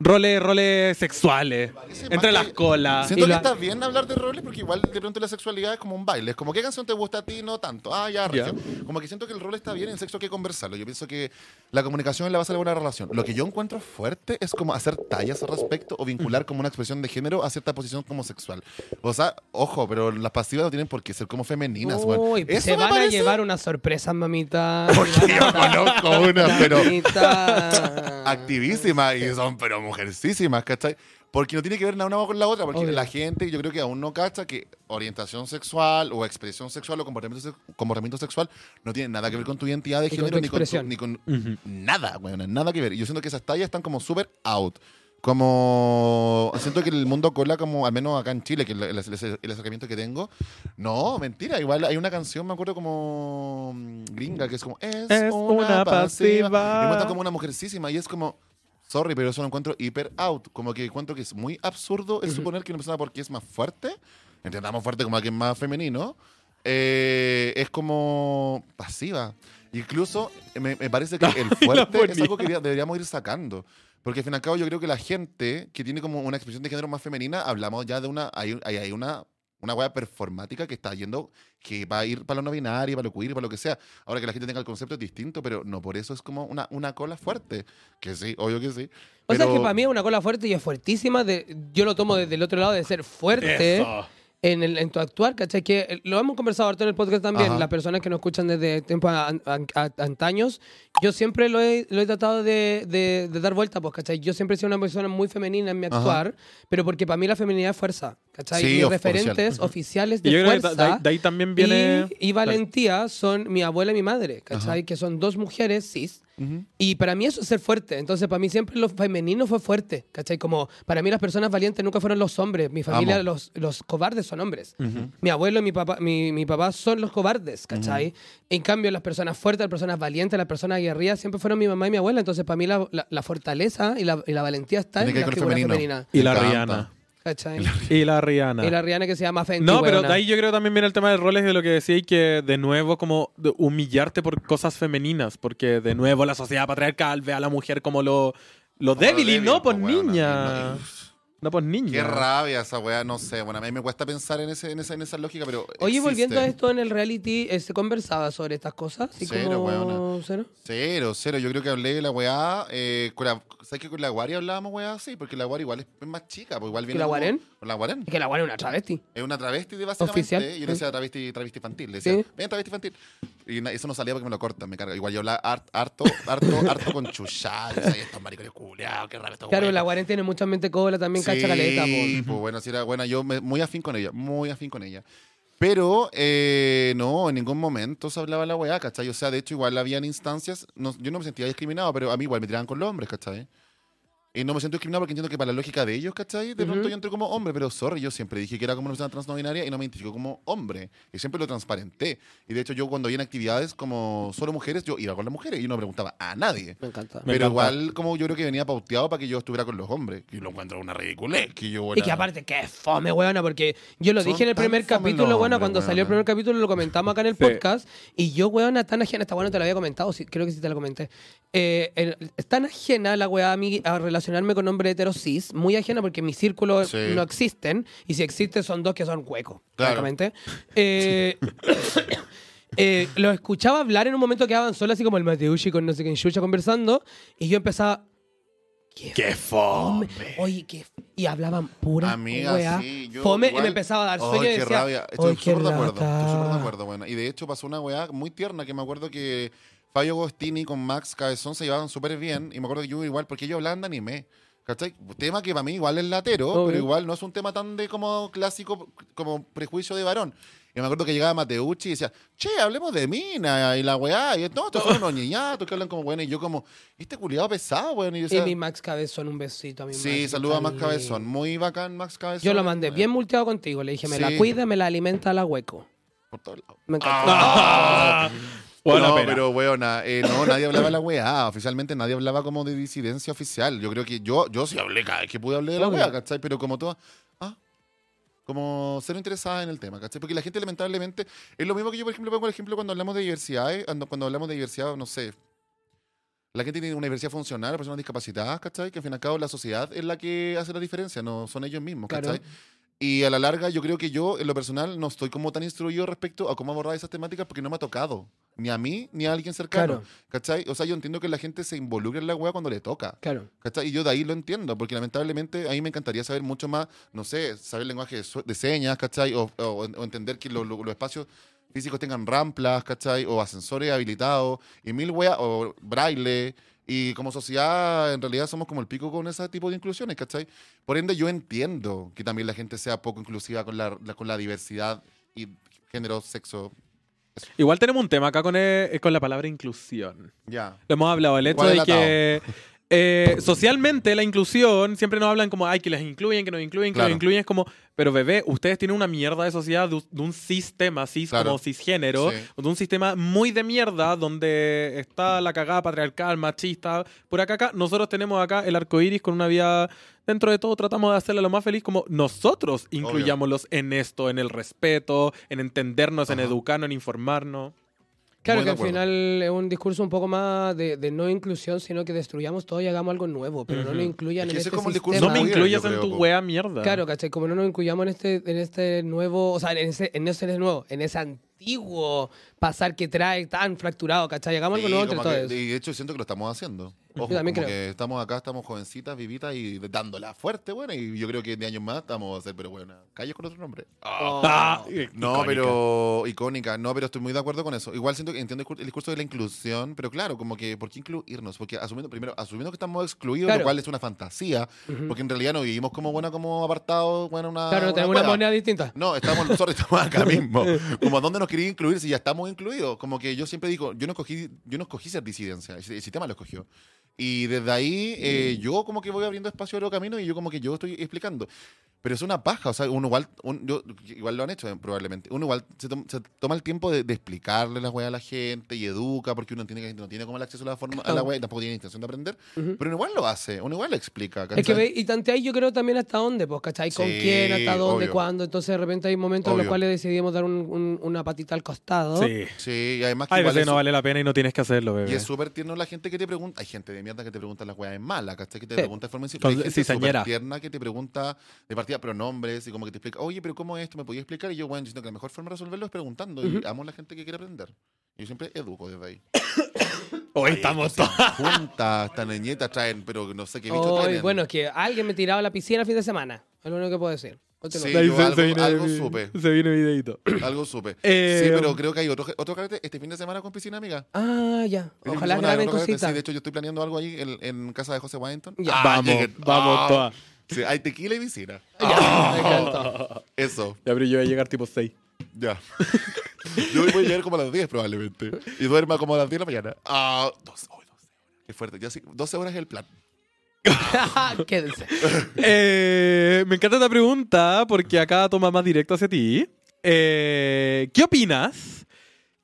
Roles, roles sexuales, entre las colas. Siento que la- está bien hablar de roles porque igual de pronto la sexualidad es como un baile. Es como, ¿qué canción te gusta a ti? No tanto. Ah, ya, regio. Como que siento que el rol está bien, en sexo hay que conversarlo. Yo pienso que la comunicación es la base de una buena relación. Lo que yo encuentro fuerte es como hacer tallas al respecto o vincular como una expresión de género a cierta posición como sexual. O sea, ojo, pero las pasivas no tienen por qué ser como femeninas. Uy, Eso se van a parece- llevar una sorpresa, mamita. Porque yo conozco una, pero Mamita. activísimas y son pero mujercísimas, ¿cachai? Porque no tiene que ver nada una con la otra, porque Obvio. la gente yo creo que aún no cacha que orientación sexual o expresión sexual o comportamiento, se- comportamiento sexual no tiene nada que ver con tu identidad de género ni con, tu- ni con Ujú. nada, weón, nada que ver. Y yo siento que esas tallas están como súper out. Como siento que el mundo cola como al menos acá en Chile, que el, el- el- el acercamiento que tengo, no, mentira, igual hay una canción, me acuerdo como mm, gringa, que es como es, Es una pasiva. Y muestran como una mujercísima y es como sorry, pero eso lo encuentro hiper out, como que encuentro que es muy absurdo el suponer que una persona porque es más fuerte, entendamos fuerte como alguien más femenino, eh, es como pasiva. Incluso me, me parece que el fuerte es algo que debería- deberíamos ir sacando. Porque al fin y al cabo yo creo que la gente que tiene como una expresión de género más femenina, hablamos ya de una, hay, hay una, una wea performática que está yendo, que va a ir para lo no binario, para lo queer, para lo que sea. Ahora que la gente tenga el concepto es distinto, pero no por eso es como una, una cola fuerte. Que sí, obvio que sí. O sea pero- que para mí es una cola fuerte y es fuertísima. De, yo lo tomo desde el otro lado de ser fuerte Eso. En, el, en tu actuar, ¿cachai? Que eh, lo hemos conversado harto en el podcast también, Ajá. las personas que nos escuchan desde tiempos antaños. Yo siempre lo he, lo he tratado de, de- de dar vuelta, pues, ¿cachai? Yo siempre he sido una persona muy femenina en mi Ajá. actuar, pero porque para mí la feminidad es fuerza, ¿cachai? Sí, Mis referentes oficiales de Y yo creo que fuerza. de ahí, de ahí también viene. Y, y valentía son mi abuela y mi madre, ¿cachai? Que son dos mujeres cis. Y para mí eso es ser fuerte. Entonces, para mí siempre lo femenino fue fuerte, ¿cachai? Como para mí las personas valientes nunca fueron los hombres. Mi familia, los, los cobardes son hombres. Mi abuelo y mi papá, mi, mi papá son los cobardes, ¿cachai? En cambio, las personas fuertes, las personas valientes, las personas aguerridas siempre fueron mi mamá y mi abuela. Entonces, para mí la, la- la fortaleza y la, y la valentía está Tiene en la figura femenino. femenina. Y la. Rihanna. ¿Cachai? Y la Rihanna. Y la Rihanna que se llama Fenty. No, pero weona. de ahí yo creo que también viene el tema de roles de lo que decía y que de nuevo como de humillarte por cosas femeninas, porque de nuevo la sociedad patriarcal ve a la mujer como lo, lo débil y no weona. niña. Y no- niña. Qué rabia esa weá, no sé. Bueno, a mí me cuesta pensar en, ese, en, esa, en esa lógica, pero. Oye, volviendo a esto en el reality, eh, ¿se conversaba sobre estas cosas? Así Cero, como... ¿Cero? Cero, cero. Yo creo que hablé de la weá. Eh, con la, ¿Sabes que con la Guari hablábamos weá? Sí, porque la Guari igual es, más chica. Pues igual viene la como- Guarén? Con la Guarén. Es que la buena es una travesti. Es una travesti, de, básicamente. Oficial, Yo le sí. decía travesti, travesti infantil. Le decía, Sí. ven, travesti infantil. Y eso no salía porque me lo cortan, me carga. Igual yo hablaba hart- harto, harto, harto con. Y "Ay, estos maricones culiados, qué rabia estos Claro, weones". la Guarén tiene mucha mente cola, también cacha caleta, Sí, pues bueno, sí era buena. Yo me- muy afín con ella, muy afín con ella. Pero eh, no, en ningún momento se hablaba la weá, ¿cachai? O sea, de hecho, igual habían instancias, no- yo no me sentía discriminado, pero a mí igual me tiraban con los hombres, ¿cachai? Y no me siento discriminado porque entiendo que para la lógica de ellos, ¿cachai? De pronto yo entré como hombre, pero sorry, yo siempre dije que era como una persona trans no binaria y no me identifico como hombre. Y siempre lo transparenté. Y de hecho, yo cuando había actividades como solo mujeres, yo iba con las mujeres y yo no preguntaba a nadie. Me encanta. Me pero encanta. igual, como yo creo que venía pauteado para que yo estuviera con los hombres. Y lo encuentro una ridiculez. Que yo, Y que aparte, que fome, weona, porque yo lo Son dije en el primer capítulo, hombres, cuando salió el primer capítulo lo comentamos acá en el Sí. podcast, y yo, weona, tan ajena, esta weona te lo había comentado, sí, creo que sí te la comenté, eh, el- tan ajena la weá a mí a relacionarme con hombres heteros cis, muy ajena porque mis círculos Sí. no existen, y si existen son dos que son huecos, Claro. francamente. Eh, eh, lo escuchaba hablar en un momento que solos, así como el Mateushi con no sé quién chucha conversando, y yo empezaba... ¿Qué ¡Qué fome! Oye, que y hablaban pura Amiga, wea. sí, yo Fome igual- y me empezaba a dar sueño y qué decía, rabia. "Ay, Estoy qué súper de acuerdo. Estoy lata". súper de acuerdo, bueno. Y de hecho pasó una weá muy tierna que me acuerdo que Fabio Agostini con Max Cabezón se llevaban súper bien. Y me acuerdo que yo igual, porque ellos hablaban de anime. ¿Cachai? Tema que para mí igual es latero, Obvio. pero igual no es un tema tan de como clásico, como prejuicio de varón. Y me acuerdo que llegaba Mateucci y decía, che, hablemos de mina y la weá. Y no, estos son unos niñatos que hablan como bueno. Y yo como, este culiado pesado, weón. Y yo Y mi Max Cabezón, un besito a mi sí, saluda a Max Cabezón. Muy bacán, Max Cabezón. Yo lo mandé bien multeado contigo. Le dije, me la Sí. cuida, me la alimenta la hueco. Por todos lados. Me encantó. Ah. No, pena. pero weona, eh, no, nadie hablaba de la weá. Oficialmente nadie hablaba como de disidencia oficial. Yo creo que yo, yo sí hablé cada vez que pude hablar de la weá, ¿cachai? Pero como todas, ah, como ser interesada en el tema, ¿cachai? Porque la gente lamentablemente, es lo mismo que yo, por ejemplo, pongo el ejemplo cuando hablamos de diversidad, eh, cuando, cuando hablamos de diversidad, no sé, la gente tiene una diversidad funcional, personas discapacitadas, ¿cachai? Que al fin y al cabo la sociedad es la que hace la diferencia, no son ellos mismos, Claro. Y a la larga yo creo que yo, en lo personal, no estoy como tan instruido respecto a cómo abordar esas temáticas porque no me ha tocado. Ni a mí, ni a alguien cercano. Claro. ¿Cachai? O sea, yo entiendo que la gente se involucra en la weá cuando le toca. Claro. ¿Cachai? Y yo de ahí lo entiendo, porque lamentablemente a mí me encantaría saber mucho más, no sé, saber lenguaje de, señas, ¿cachai? O, o- o entender que lo- lo- los espacios físicos tengan ramplas, ¿cachai? O ascensores habilitados, y mil weas, o braille, Y como sociedad, en realidad somos como el pico con ese tipo de inclusiones, ¿cachai? Por ende, yo entiendo que también la gente sea poco inclusiva con la, la- con la diversidad y género, sexo. Igual tenemos un tema acá con, eh, con la palabra inclusión. Ya. Lo hemos hablado, el hecho ¿Cuál de que eh, socialmente la inclusión siempre nos hablan como, ay, que las incluyen, que nos incluyen, que Claro. nos incluyen. Es como, pero bebé, ustedes tienen una mierda de sociedad, de, un- de un sistema, cis Claro. como cisgénero, Sí. de un sistema muy de mierda donde está la cagada patriarcal, machista, pura caca. Nosotros tenemos acá el arco iris con una vida. Dentro de todo, tratamos de hacerla lo más feliz como nosotros incluyámoslos en esto, en el respeto, en entendernos, en educarnos, en informarnos. Claro Muy que al final es un discurso un poco más de, de no inclusión, sino que destruyamos todo y hagamos algo nuevo, pero no nos incluyan Es que en ese este como el sistema. discurso No me incluyas en creo, tu wea mierda. Claro, ¿cachai? Como no nos incluyamos en este, en este nuevo, o sea, en ese, en ese nuevo, en ese antiguo pasar que trae tan fracturado, ¿cachai? Hagamos algo Sí, nuevo entre como que- todos. y de hecho siento que lo estamos haciendo. Ojo, Yo también como creo. que estamos acá, estamos jovencitas, vivitas y dándola fuerte, bueno, y yo creo que de años más estamos a hacer, pero bueno, calles con otro nombre. Ah, No, icónica. pero icónica, no, pero estoy muy de acuerdo con eso. Igual siento que entiendo el, cu- el discurso de la inclusión, pero claro, como que ¿por qué incluirnos? Porque asumiendo primero, asumiendo que estamos excluidos, Claro. lo cual es una fantasía, porque en realidad no vivimos como bueno, como apartados, bueno, una Claro, no tenemos una moneda distinta. No, estamos nosotros estamos acá mismo. Como dónde nos quería incluir si ya estamos incluidos. Como que yo siempre digo, yo no escogí, yo no escogí ser disidencia, el, sistema lo escogió. Y desde ahí eh, yo como que voy abriendo espacio a los caminos y yo como que yo estoy explicando. Pero es una paja, o sea, uno igual, un- yo- igual lo han hecho eh, probablemente. Uno igual se, tom- se toma el tiempo de, de explicarle las weas a la gente y educa, porque uno entiende que la gente no tiene como el acceso a la, forma, a la wea y tampoco tiene intención de aprender. Ujú. Pero uno igual lo hace, uno igual lo explica. Es que ¿cachai? y tanteáis yo creo también hasta dónde, pues, ¿cachai? Con Sí, quién, hasta dónde, obvio. cuándo. Entonces de repente hay momentos en los Obvio. cuales decidimos dar un- un- una patita al costado. Sí. Sí, y además que Hay igual veces es no vale la pena y no tienes que hacerlo, bebé. Y es súper tierno la gente que te pregunta. Hay gente de mierda que te pregunta las weas en mala, ¿cachai? Que te Sí. pregunta de forma insincera. Con Hay gente cizañera. súper tierna que te pregunta de partida pronombres y como que te explica, oye, pero ¿cómo es esto? ¿Me podías explicar? Y yo, bueno, yo siento que la mejor forma de resolverlo es preguntando. Y amo a la gente que quiere aprender. Y yo siempre educo desde ahí. Hoy estamos estas todos. Juntas, esta niñeta traen, pero no sé qué bicho Hoy, traen. bueno, es que alguien me tiraba a la piscina el fin de semana. Es lo único que puedo decir. Sí. Yo algo- se viene, algo supe. Se viene videito. Algo supe. Eh, sí, pero creo que hay otro, otro carrete este fin de semana con piscina, amiga. Ah, ya. Ojalá graben cositas. Sí, de hecho, yo estoy planeando algo ahí en, en casa de José Washington. Ya. Ah, vamos, lleguen. vamos Ah. todas. Sí, hay tequila y piscina. Ya, me encantó. Eso, Ya, pero yo voy a llegar tipo 6. ya. Yo voy a llegar como a las 10 probablemente. Y duerma como a las 10 de la mañana. Ah, 12, oh, 12 horas. Qué fuerte. Ya sí, 12 horas es el plan. Quédense. Eh, me encanta esta pregunta porque acá toma más directo hacia ti. Eh, ¿Qué opinas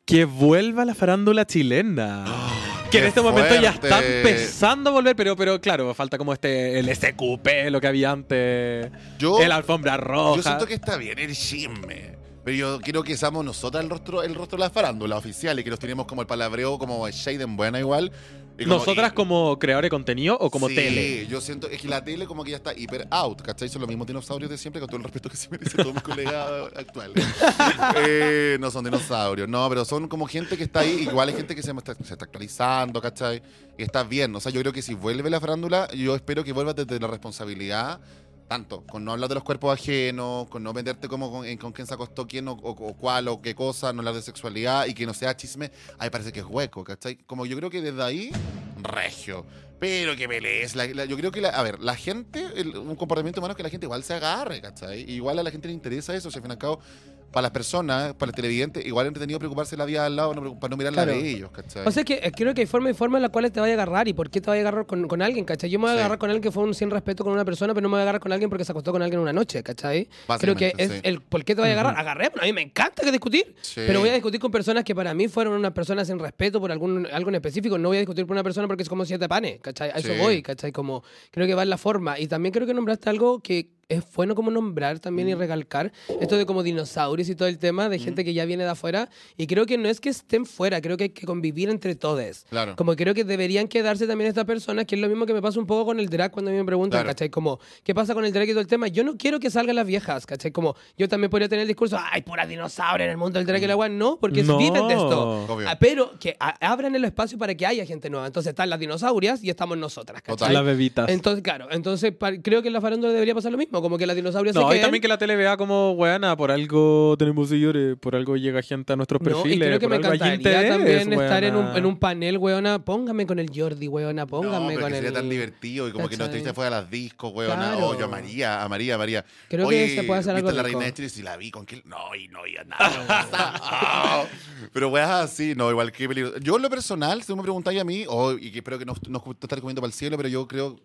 que vuelva la farándula chilena? Que en ¡Qué este momento ya está empezando a volver, pero, pero claro, falta como este, el SQP, lo que había antes, Yo, el alfombra roja. yo siento que está bien el chisme. Pero yo quiero que seamos nosotras el rostro, el rostro de la farándula oficial y que nos tenemos como el palabreo como Shaden buena igual. Y como- ¿Nosotras y- como creadores de contenido o como sí, tele? yo siento, es que la tele como que ya está hiper out, ¿cachai? Son los mismos dinosaurios de siempre, con todo el respeto que se merecen todos mis colegas actuales. Eh, no son dinosaurios, no, pero son como gente que está ahí, igual hay gente que se está, se está actualizando, ¿cachai? Y está bien, o sea, yo creo que si vuelve la farándula, yo espero que vuelva desde la responsabilidad, tanto, con no hablar de los cuerpos ajenos, con no venderte como con, con quién se acostó quién o, o- o cuál o qué cosa, no hablar de sexualidad y que no sea chisme, ahí parece que es hueco, ¿cachai? Como yo creo que desde ahí, regio. Pero que pelees. Yo creo que, la- a ver, la gente, un comportamiento humano es que la gente igual se agarre, ¿cachai? Igual a la gente le interesa eso, si al fin y al cabo, para las personas, para el televidente, igual entretenido preocuparse la vida al lado no, para no mirar la Claro. de ellos, ¿cachai? O sea, que eh, creo que hay formas y formas en las cuales te vaya a agarrar y por qué te vaya a agarrar con, con alguien, ¿cachai? Yo me voy a Sí. agarrar con alguien que fue un sin respeto con una persona, pero no me voy a agarrar con alguien porque se acostó con alguien una noche, ¿cachai? Creo que es sí. el por qué te vaya a agarrar. Agarré, a mí me encanta que discutir, Sí. pero voy a discutir con personas que para mí fueron unas personas sin respeto por algún, algo en específico. No voy a discutir por una persona porque es como siete panes, ¿cachai? A eso voy, ¿cachai? Como creo que va en la forma. Y también creo que nombraste algo que es bueno como nombrar también Mm. y recalcar esto de como dinosaurios y todo el tema de gente que ya viene de afuera. Y creo que no es que estén fuera, creo que hay que convivir entre todos. Claro. Como creo que deberían quedarse también estas personas, que es lo mismo que me pasa un poco con el drag cuando a mí me preguntan, Claro. ¿cachai? Como, ¿qué pasa con el drag y todo el tema? Yo no quiero que salgan las viejas, ¿cachai? Como, yo también podría tener el discurso, ay, pura dinosaurio en el mundo del drag y la agua. No, porque No. viven de esto. Obvio. Ah, pero que abran el espacio para que haya gente nueva. Entonces están las dinosaurias y estamos nosotras, ¿cachai? Total. Las bebitas. Entonces, claro, entonces creo que en la farándula debería pasar lo mismo. Mismo, como que la dinosaurio No, se y también que la tele vea como, weana, por algo tenemos seguidores, por algo llega gente a nuestros No, y perfiles. creo que me encantaría interés, también estar en un, en un panel, weona. Póngame con el Jordi, weona. No, Póngame pero con que el. sería tan divertido y como que no ¿Cachai? te fuera a las discos, weón. Claro. Oh, yo amaría, amaría, amaría. Creo que Oye, se puede hacer algo ¿viste la rico. reina de Chile? Si la vi. No, y no había nada. pero weas así, no, igual que peligro. Yo en lo personal, si tú me preguntáis a mí, oh, y que espero que no, no estar comiendo para el cielo, pero yo creo,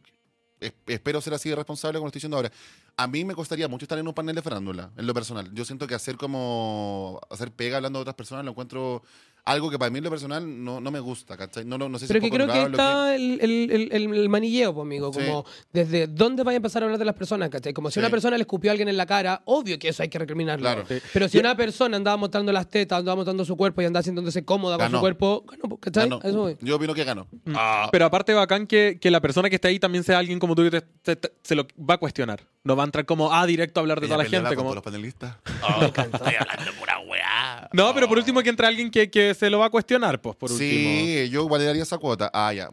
espero ser así de responsable como lo estoy diciendo ahora. A mí me costaría mucho estar en un panel de farándula, en lo personal. Yo siento que hacer como, hacer pega hablando de otras personas lo encuentro algo que para mí en lo personal no, no me gusta, ¿cachai? No, no, no sé si Pero es que creo que está el, el, el, el- el manilleo, pues, amigo. Sí. Como desde dónde vaya a empezar a hablar de las personas, ¿cachai? Como si Sí. una persona le escupió a alguien en la cara, obvio que eso hay que recriminarlo. Claro. Sí. Pero si una persona andaba mostrando las tetas, andaba mostrando su cuerpo y andaba sintiéndose cómoda con su cuerpo, ganó, ¿cachai? Ganó. Eso. Yo opino que ganó. Mm. Ah, Pero aparte bacán que, que la persona que esté ahí también sea alguien como tú que te- te- te- se lo va a cuestionar. No va a entrar como, ah, directo a hablar de ella toda la gente. con Como... todos los panelistas. Oh, estoy hablando pura weá. No, pero por Oh. último que entre alguien que, que se lo va a cuestionar, pues, por último. Sí, yo igual le daría esa cuota. Ah, ya.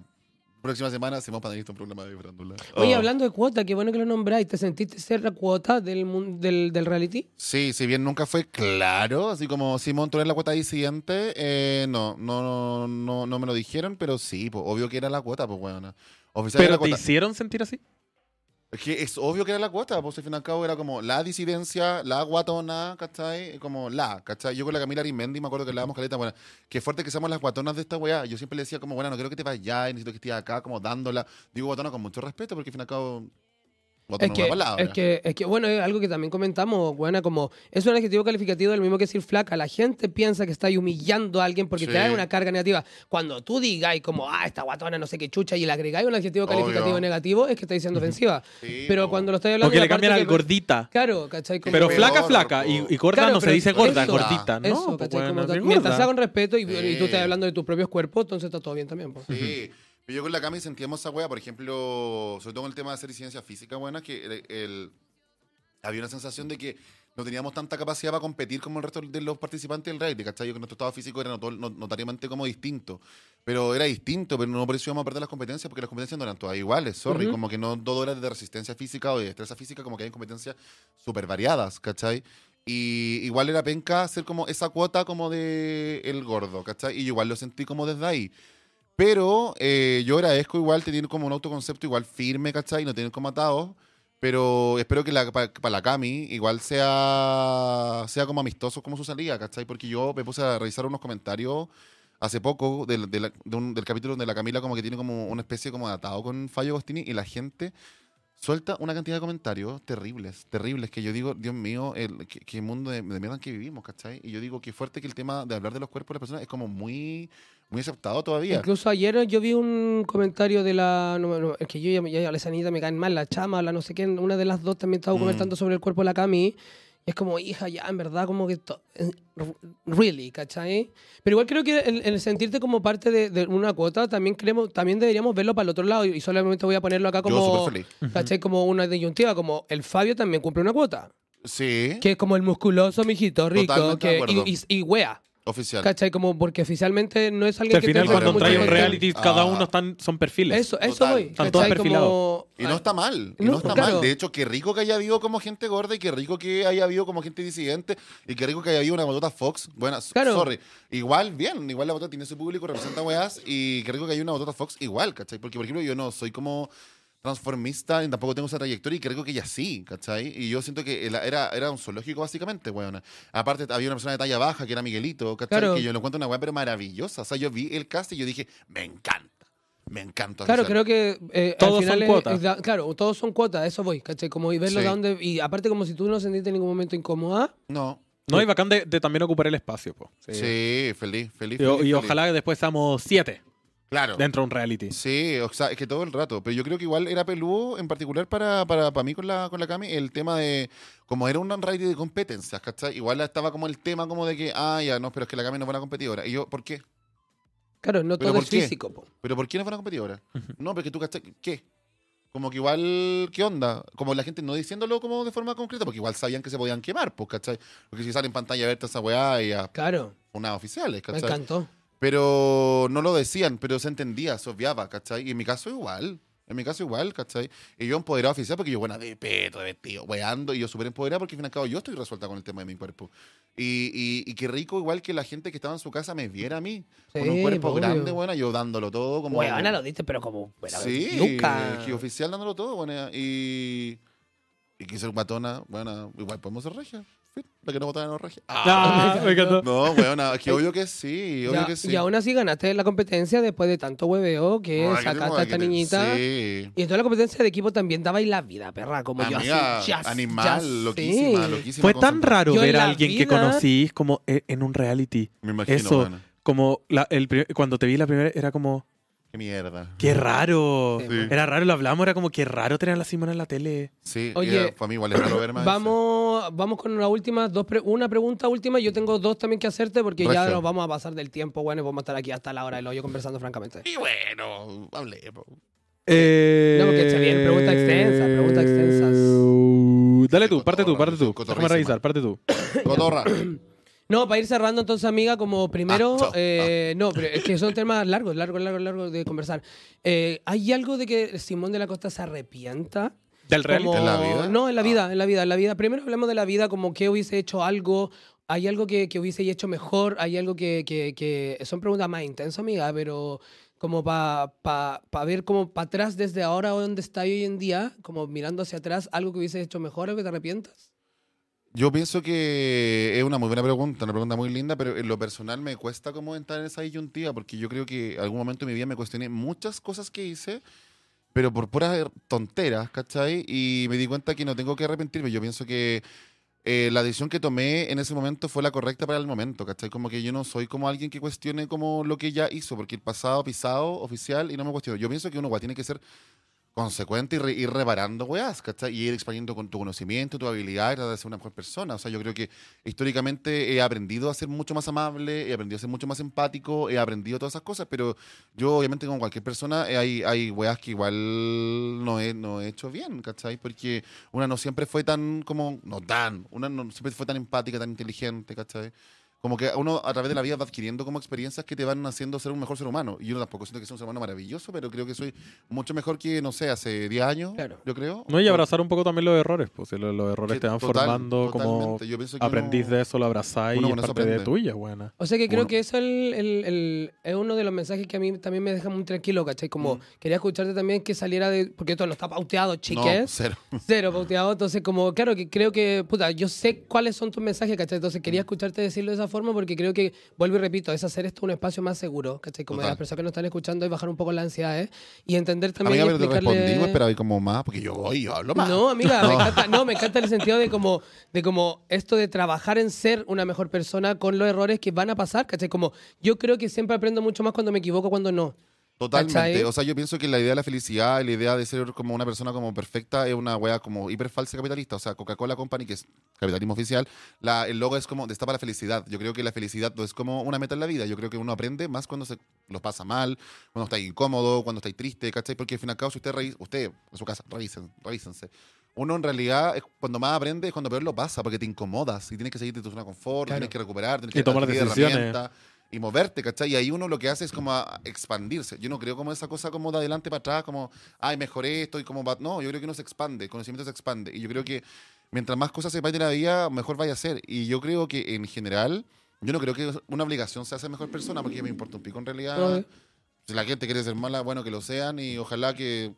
Próxima semana hacemos panelista un programa de farándula. Oye, Oh. hablando de cuota, qué bueno que lo nombráis. ¿Te sentiste ser la cuota del, mun- del, del reality? Sí, si bien nunca fue claro, así como Simón, tú eres la cuota disidente, eh, no, no, no, no, no me lo dijeron, pero sí, pues, obvio que era la cuota, pues, bueno. Oficial era Pero la te cuota. hicieron sentir así. Es que es obvio que era la cuota, pues al fin y al cabo era como la disidencia, la guatona, ¿cachai? Como la, ¿cachai? Yo con la Camila Arimendi me acuerdo que le damos caleta, bueno, qué fuerte que seamos las guatonas de esta weá. Yo siempre le decía como, bueno, no quiero que te vayas, necesito que estés acá, como dándola. Digo guatona con mucho respeto, porque al fin y al cabo, Es que, palabra. es, que, es que, bueno, es algo que también comentamos, buena, como es un adjetivo calificativo del mismo que decir flaca. La gente piensa que está humillando a alguien porque Sí. te da una carga negativa. Cuando tú digáis como, ah, esta guatona, no sé qué chucha, y le agregáis un adjetivo Obvio. calificativo negativo, es que estáis siendo ofensiva. Sí, Pero po. cuando lo estáis hablando... que de le cambian al gordita. Claro, ¿cachai? Como- Pero flaca, flaca. Y, y gorda Claro, no se dice gorda, eso, es gordita, ¿no? Eso, Pues ¿cachai? bueno, Como sí, mientras sea con respeto y, y tú Sí. estás hablando de tus propios cuerpos, entonces está todo bien también. po. Sí. Pero yo con la Cami sentíamos esa wea, por ejemplo, sobre todo en el tema de hacer ciencia física, buena, que el, el- había una sensación de que no teníamos tanta capacidad para competir como el resto de los participantes del reality, ¿cachai? Yo que nuestro estado físico era notariamente como distinto. Pero era distinto, pero no por eso íbamos a perder las competencias, porque las competencias no eran todas iguales, sorry. Ujú. Como que no todo era de resistencia física o de destreza física, como que hay competencias súper variadas, ¿cachai? Y igual era penca hacer como esa cuota como de el gordo, ¿cachai? Y yo igual lo sentí como desde ahí. Pero eh, yo agradezco igual tener como un autoconcepto igual firme, ¿cachai? Y no tener como atado. Pero espero que para la Cami igual sea, sea como amistoso como su salida, ¿cachai? Porque yo me puse a revisar unos comentarios hace poco del, de la- de un- del capítulo donde la Camila como que tiene como una especie como de atado con Fallo Agostini y la gente suelta una cantidad de comentarios terribles, terribles, que yo digo, Dios mío, el, qué, qué mundo de, de mierda en que vivimos, ¿cachai? Y yo digo, qué fuerte que el tema de hablar de los cuerpos de las personas es como muy, muy aceptado todavía. Incluso ayer yo vi un comentario de la. No, no, es que yo ya, ya a la sanita me caen mal, la chama, la no sé qué. Una de las dos también estaba Mm. comentando sobre el cuerpo de la Cami. Y es como, hija, ya, en verdad, como que. eh, Really, ¿cachai? Pero igual creo que el, el sentirte como parte de, de una cuota también creemos, también deberíamos verlo para el otro lado. Y solamente voy a ponerlo acá Yo como. feliz. ¿Cachai? Como una disyuntiva, como el Fabio también cumple una cuota. Sí, Que es como el musculoso, mijito, rico. Que, acuerdo. y, y, y wea. Oficial. ¿Cachai? Como porque oficialmente no es Que alguien al que final tenga cuando trae un reality, cada uno están, son perfiles. Eso, eso Total. voy. Están todos perfilados. Como- Y no está mal, y No, no, está claro. mal. De hecho, qué rico que haya habido como gente gorda y qué rico que haya habido como gente disidente y qué rico que haya habido una botota Fox. Bueno, Claro. sorry. Igual, bien, igual la botota tiene su público, representa weas y qué rico que haya una botota Fox igual, ¿cachai? Porque, por ejemplo, yo no soy como transformista y tampoco tengo esa trayectoria y creo que ella sí, ¿cachai? Y yo siento que era, era un zoológico básicamente, weona. Aparte, había una persona de talla baja que era Miguelito, ¿cachai? Claro. Que yo lo encuentro una wea pero maravillosa. O sea, yo vi el cast y yo dije, me encanta, me encanta. Claro, oficial". creo que eh, Todos al final son cuotas. claro, todos son cuotas, eso voy, ¿cachai? Como y verlo Sí. de dónde. Y aparte, como si tú no sentiste en ningún momento incómoda. No, No, y bacán de, de también ocupar el espacio. po. Sí. Sí, feliz, feliz. Y, feliz, y feliz. ojalá que después seamos siete Claro. dentro de un reality. Sí, o sea, es que todo el rato. Pero yo creo que igual era peludo, en particular para, para, para mí con la, con la Cami, el tema de. Como era un reality de competencias, ¿cachai? Igual estaba como el tema como de que, ah, ya, no, pero es que la Cami no es buena competidora. Y yo, ¿por qué? Claro, no ¿Pero todo por es qué? físico, po. ¿Pero por qué no es buena competidora? No, porque tú, ¿cachai? ¿Qué? Como que igual, ¿qué onda? Como la gente no diciéndolo como de forma concreta, porque igual sabían que se podían quemar, pues, ¿cachai? Porque si sale en pantalla abierta esa weá y a Claro, unas oficiales, me ¿cachai? encantó. Pero no lo decían, pero se entendía, se obviaba, ¿cachai? Y en mi caso igual. En mi caso igual, ¿cachai? Y yo empoderado oficial porque yo buena de peto, de vestido, weando, y yo súper empoderado porque al fin y al cabo yo estoy resuelta con el tema de mi cuerpo. Y, y, y qué rico igual que la gente que estaba en su casa me viera a mí. con un Sí, cuerpo obvio. grande, bueno, yo dándolo todo como... Weona, lo diste, pero como. Bueno, Sí, Nunca. que oficial dándolo todo, bueno, y... Y quise ser guatona, bueno, igual podemos ser regia. La que no votaba. Ah, me encantó. No, bueno, es que obvio que sí, obvio Ya, que sí. Y aún así ganaste la competencia después de tanto hueveo que Ay, sacaste a esta niñita. Sí. Y en toda la competencia de equipo también dabais la vida, perra, como yo Amiga, así. jazz, animal, loquísima, sí. loquísima. Fue tan raro Yo en ver a la alguien que vida- conocís como e- en un reality. Me imagino, Eso, bueno. como la- el pri- cuando te vi la primera, era como, Qué mierda. qué raro. Sí. Era raro, lo hablamos, era como, qué raro tener a la Simona en la tele. Sí, Oye, Oye, para mí igual es raro ver más. Vamos, vamos con la última, dos pre- una pregunta última. Yo tengo dos también que hacerte porque ya nos vamos a pasar del tiempo, bueno, y vamos a estar aquí hasta la hora del hoyo conversando francamente. Y bueno, hablemos. Eh, No, porque está bien, pregunta extensa, pregunta extensas. Dale tú, parte tú, parte tú. Déjame revisar, parte tú. Cotorra. No, para ir cerrando entonces, amiga, como primero, Ah, eh, no, pero es que son temas largos, largos, largos, largos de conversar. Eh, ¿Hay algo de que Simón de la Costa se arrepienta? ¿Del reality? Como- ¿En la vida? No, en la vida, en la vida, en la vida. Primero hablemos de la vida, como que hubiese hecho algo, hay algo que, que hubiese hecho mejor, hay algo que, que, que- son preguntas más intensas, amiga, pero como para pa, pa ver como para atrás desde ahora donde está hoy en día, como mirando hacia atrás, algo que hubiese hecho mejor, algo que te arrepientas. Yo pienso que es una muy buena pregunta, una pregunta muy linda, pero en lo personal me cuesta como entrar en esa disyuntiva, porque yo creo que algún momento de mi vida me cuestioné muchas cosas que hice, pero por puras tonteras, ¿cachai? Y me di cuenta que no tengo que arrepentirme. Yo pienso que eh, la decisión que tomé en ese momento fue la correcta para el momento, ¿cachai? Como que yo no soy como alguien que cuestione como lo que ya hizo, porque el pasado pisado, oficial, y no me cuestiono. Yo pienso que uno igual tiene que ser consecuente y ir reparando weas, ¿cachai? Y ir expandiendo con tu conocimiento, tu habilidad, de ser una mejor persona. O sea, yo creo que históricamente he aprendido a ser mucho más amable, he aprendido a ser mucho más empático, he aprendido todas esas cosas, pero yo obviamente como cualquier persona eh, hay, hay weas que igual no he, no he hecho bien, ¿cachai? Porque una no siempre fue tan como, no tan, una no siempre fue tan empática, tan inteligente, ¿cachai? Como que uno a través de la vida va adquiriendo como experiencias que te van haciendo ser un mejor ser humano. Y yo tampoco siento que sea un ser humano maravilloso, pero creo que soy mucho mejor que, no sé, hace 10 años, Claro. yo creo. No, y abrazar un poco también los errores, pues si los, los errores Que te van total- formando como. Yo que aprendiz uno- de eso, lo abrazáis uno y es parte de aprende. tuya, buena. O sea que creo que eso el, el- el- es uno de los mensajes que a mí también me deja muy tranquilo, ¿cachai? Como quería escucharte también que saliera de... Porque esto no está pauteado, No, chiques. cero. Cero pauteado, entonces como, claro que creo que, puta, yo sé cuáles son tus mensajes, ¿cachai? Entonces quería escucharte decirlo de esa forma porque creo que, vuelvo y repito, es hacer esto un espacio más seguro, ¿cachai? Como de las personas que nos están escuchando y bajar un poco la ansiedad, ¿eh? Y entender también Amiga, y pero te respondí, pero ahí como más, porque yo voy, yo hablo más. No, amiga, me encanta, no, me encanta el sentido de como, de como esto de trabajar en ser una mejor persona con los errores que van a pasar, ¿cachai? Como yo creo que siempre aprendo mucho más cuando me equivoco, cuando no. Totalmente. ¿Cachai? O sea, yo pienso que la idea de la felicidad la idea de ser como una persona como perfecta es una wea como hiper falsa capitalista. O sea, Coca-Cola Company, que es capitalismo oficial, la, el logo es como destapa la felicidad. Yo creo que la felicidad no es como una meta en la vida. Yo creo que uno aprende más cuando se lo pasa mal, cuando está incómodo, cuando está triste, ¿cachai? Porque al fin y al cabo, si usted reí- usted en su casa, revisen, revísense. Uno en realidad, es cuando más aprende es cuando peor lo pasa, porque te incomodas y tienes que salir de tu zona de confort, Claro. tienes que recuperar, tienes Y que tomar decisiones. Y moverte, ¿cachai? Y ahí uno lo que hace es como a expandirse. Yo no creo como esa cosa como de adelante para atrás, como, ay, mejoré esto y como, va- no, yo creo que uno se expande, el conocimiento se expande. Y yo creo que mientras más cosas sepáis de la vida, mejor vaya a ser. Y yo creo que en general, yo no creo que una obligación sea ser mejor persona, porque me importa un pico en realidad. Si la gente quiere ser mala, bueno, que lo sean y ojalá que...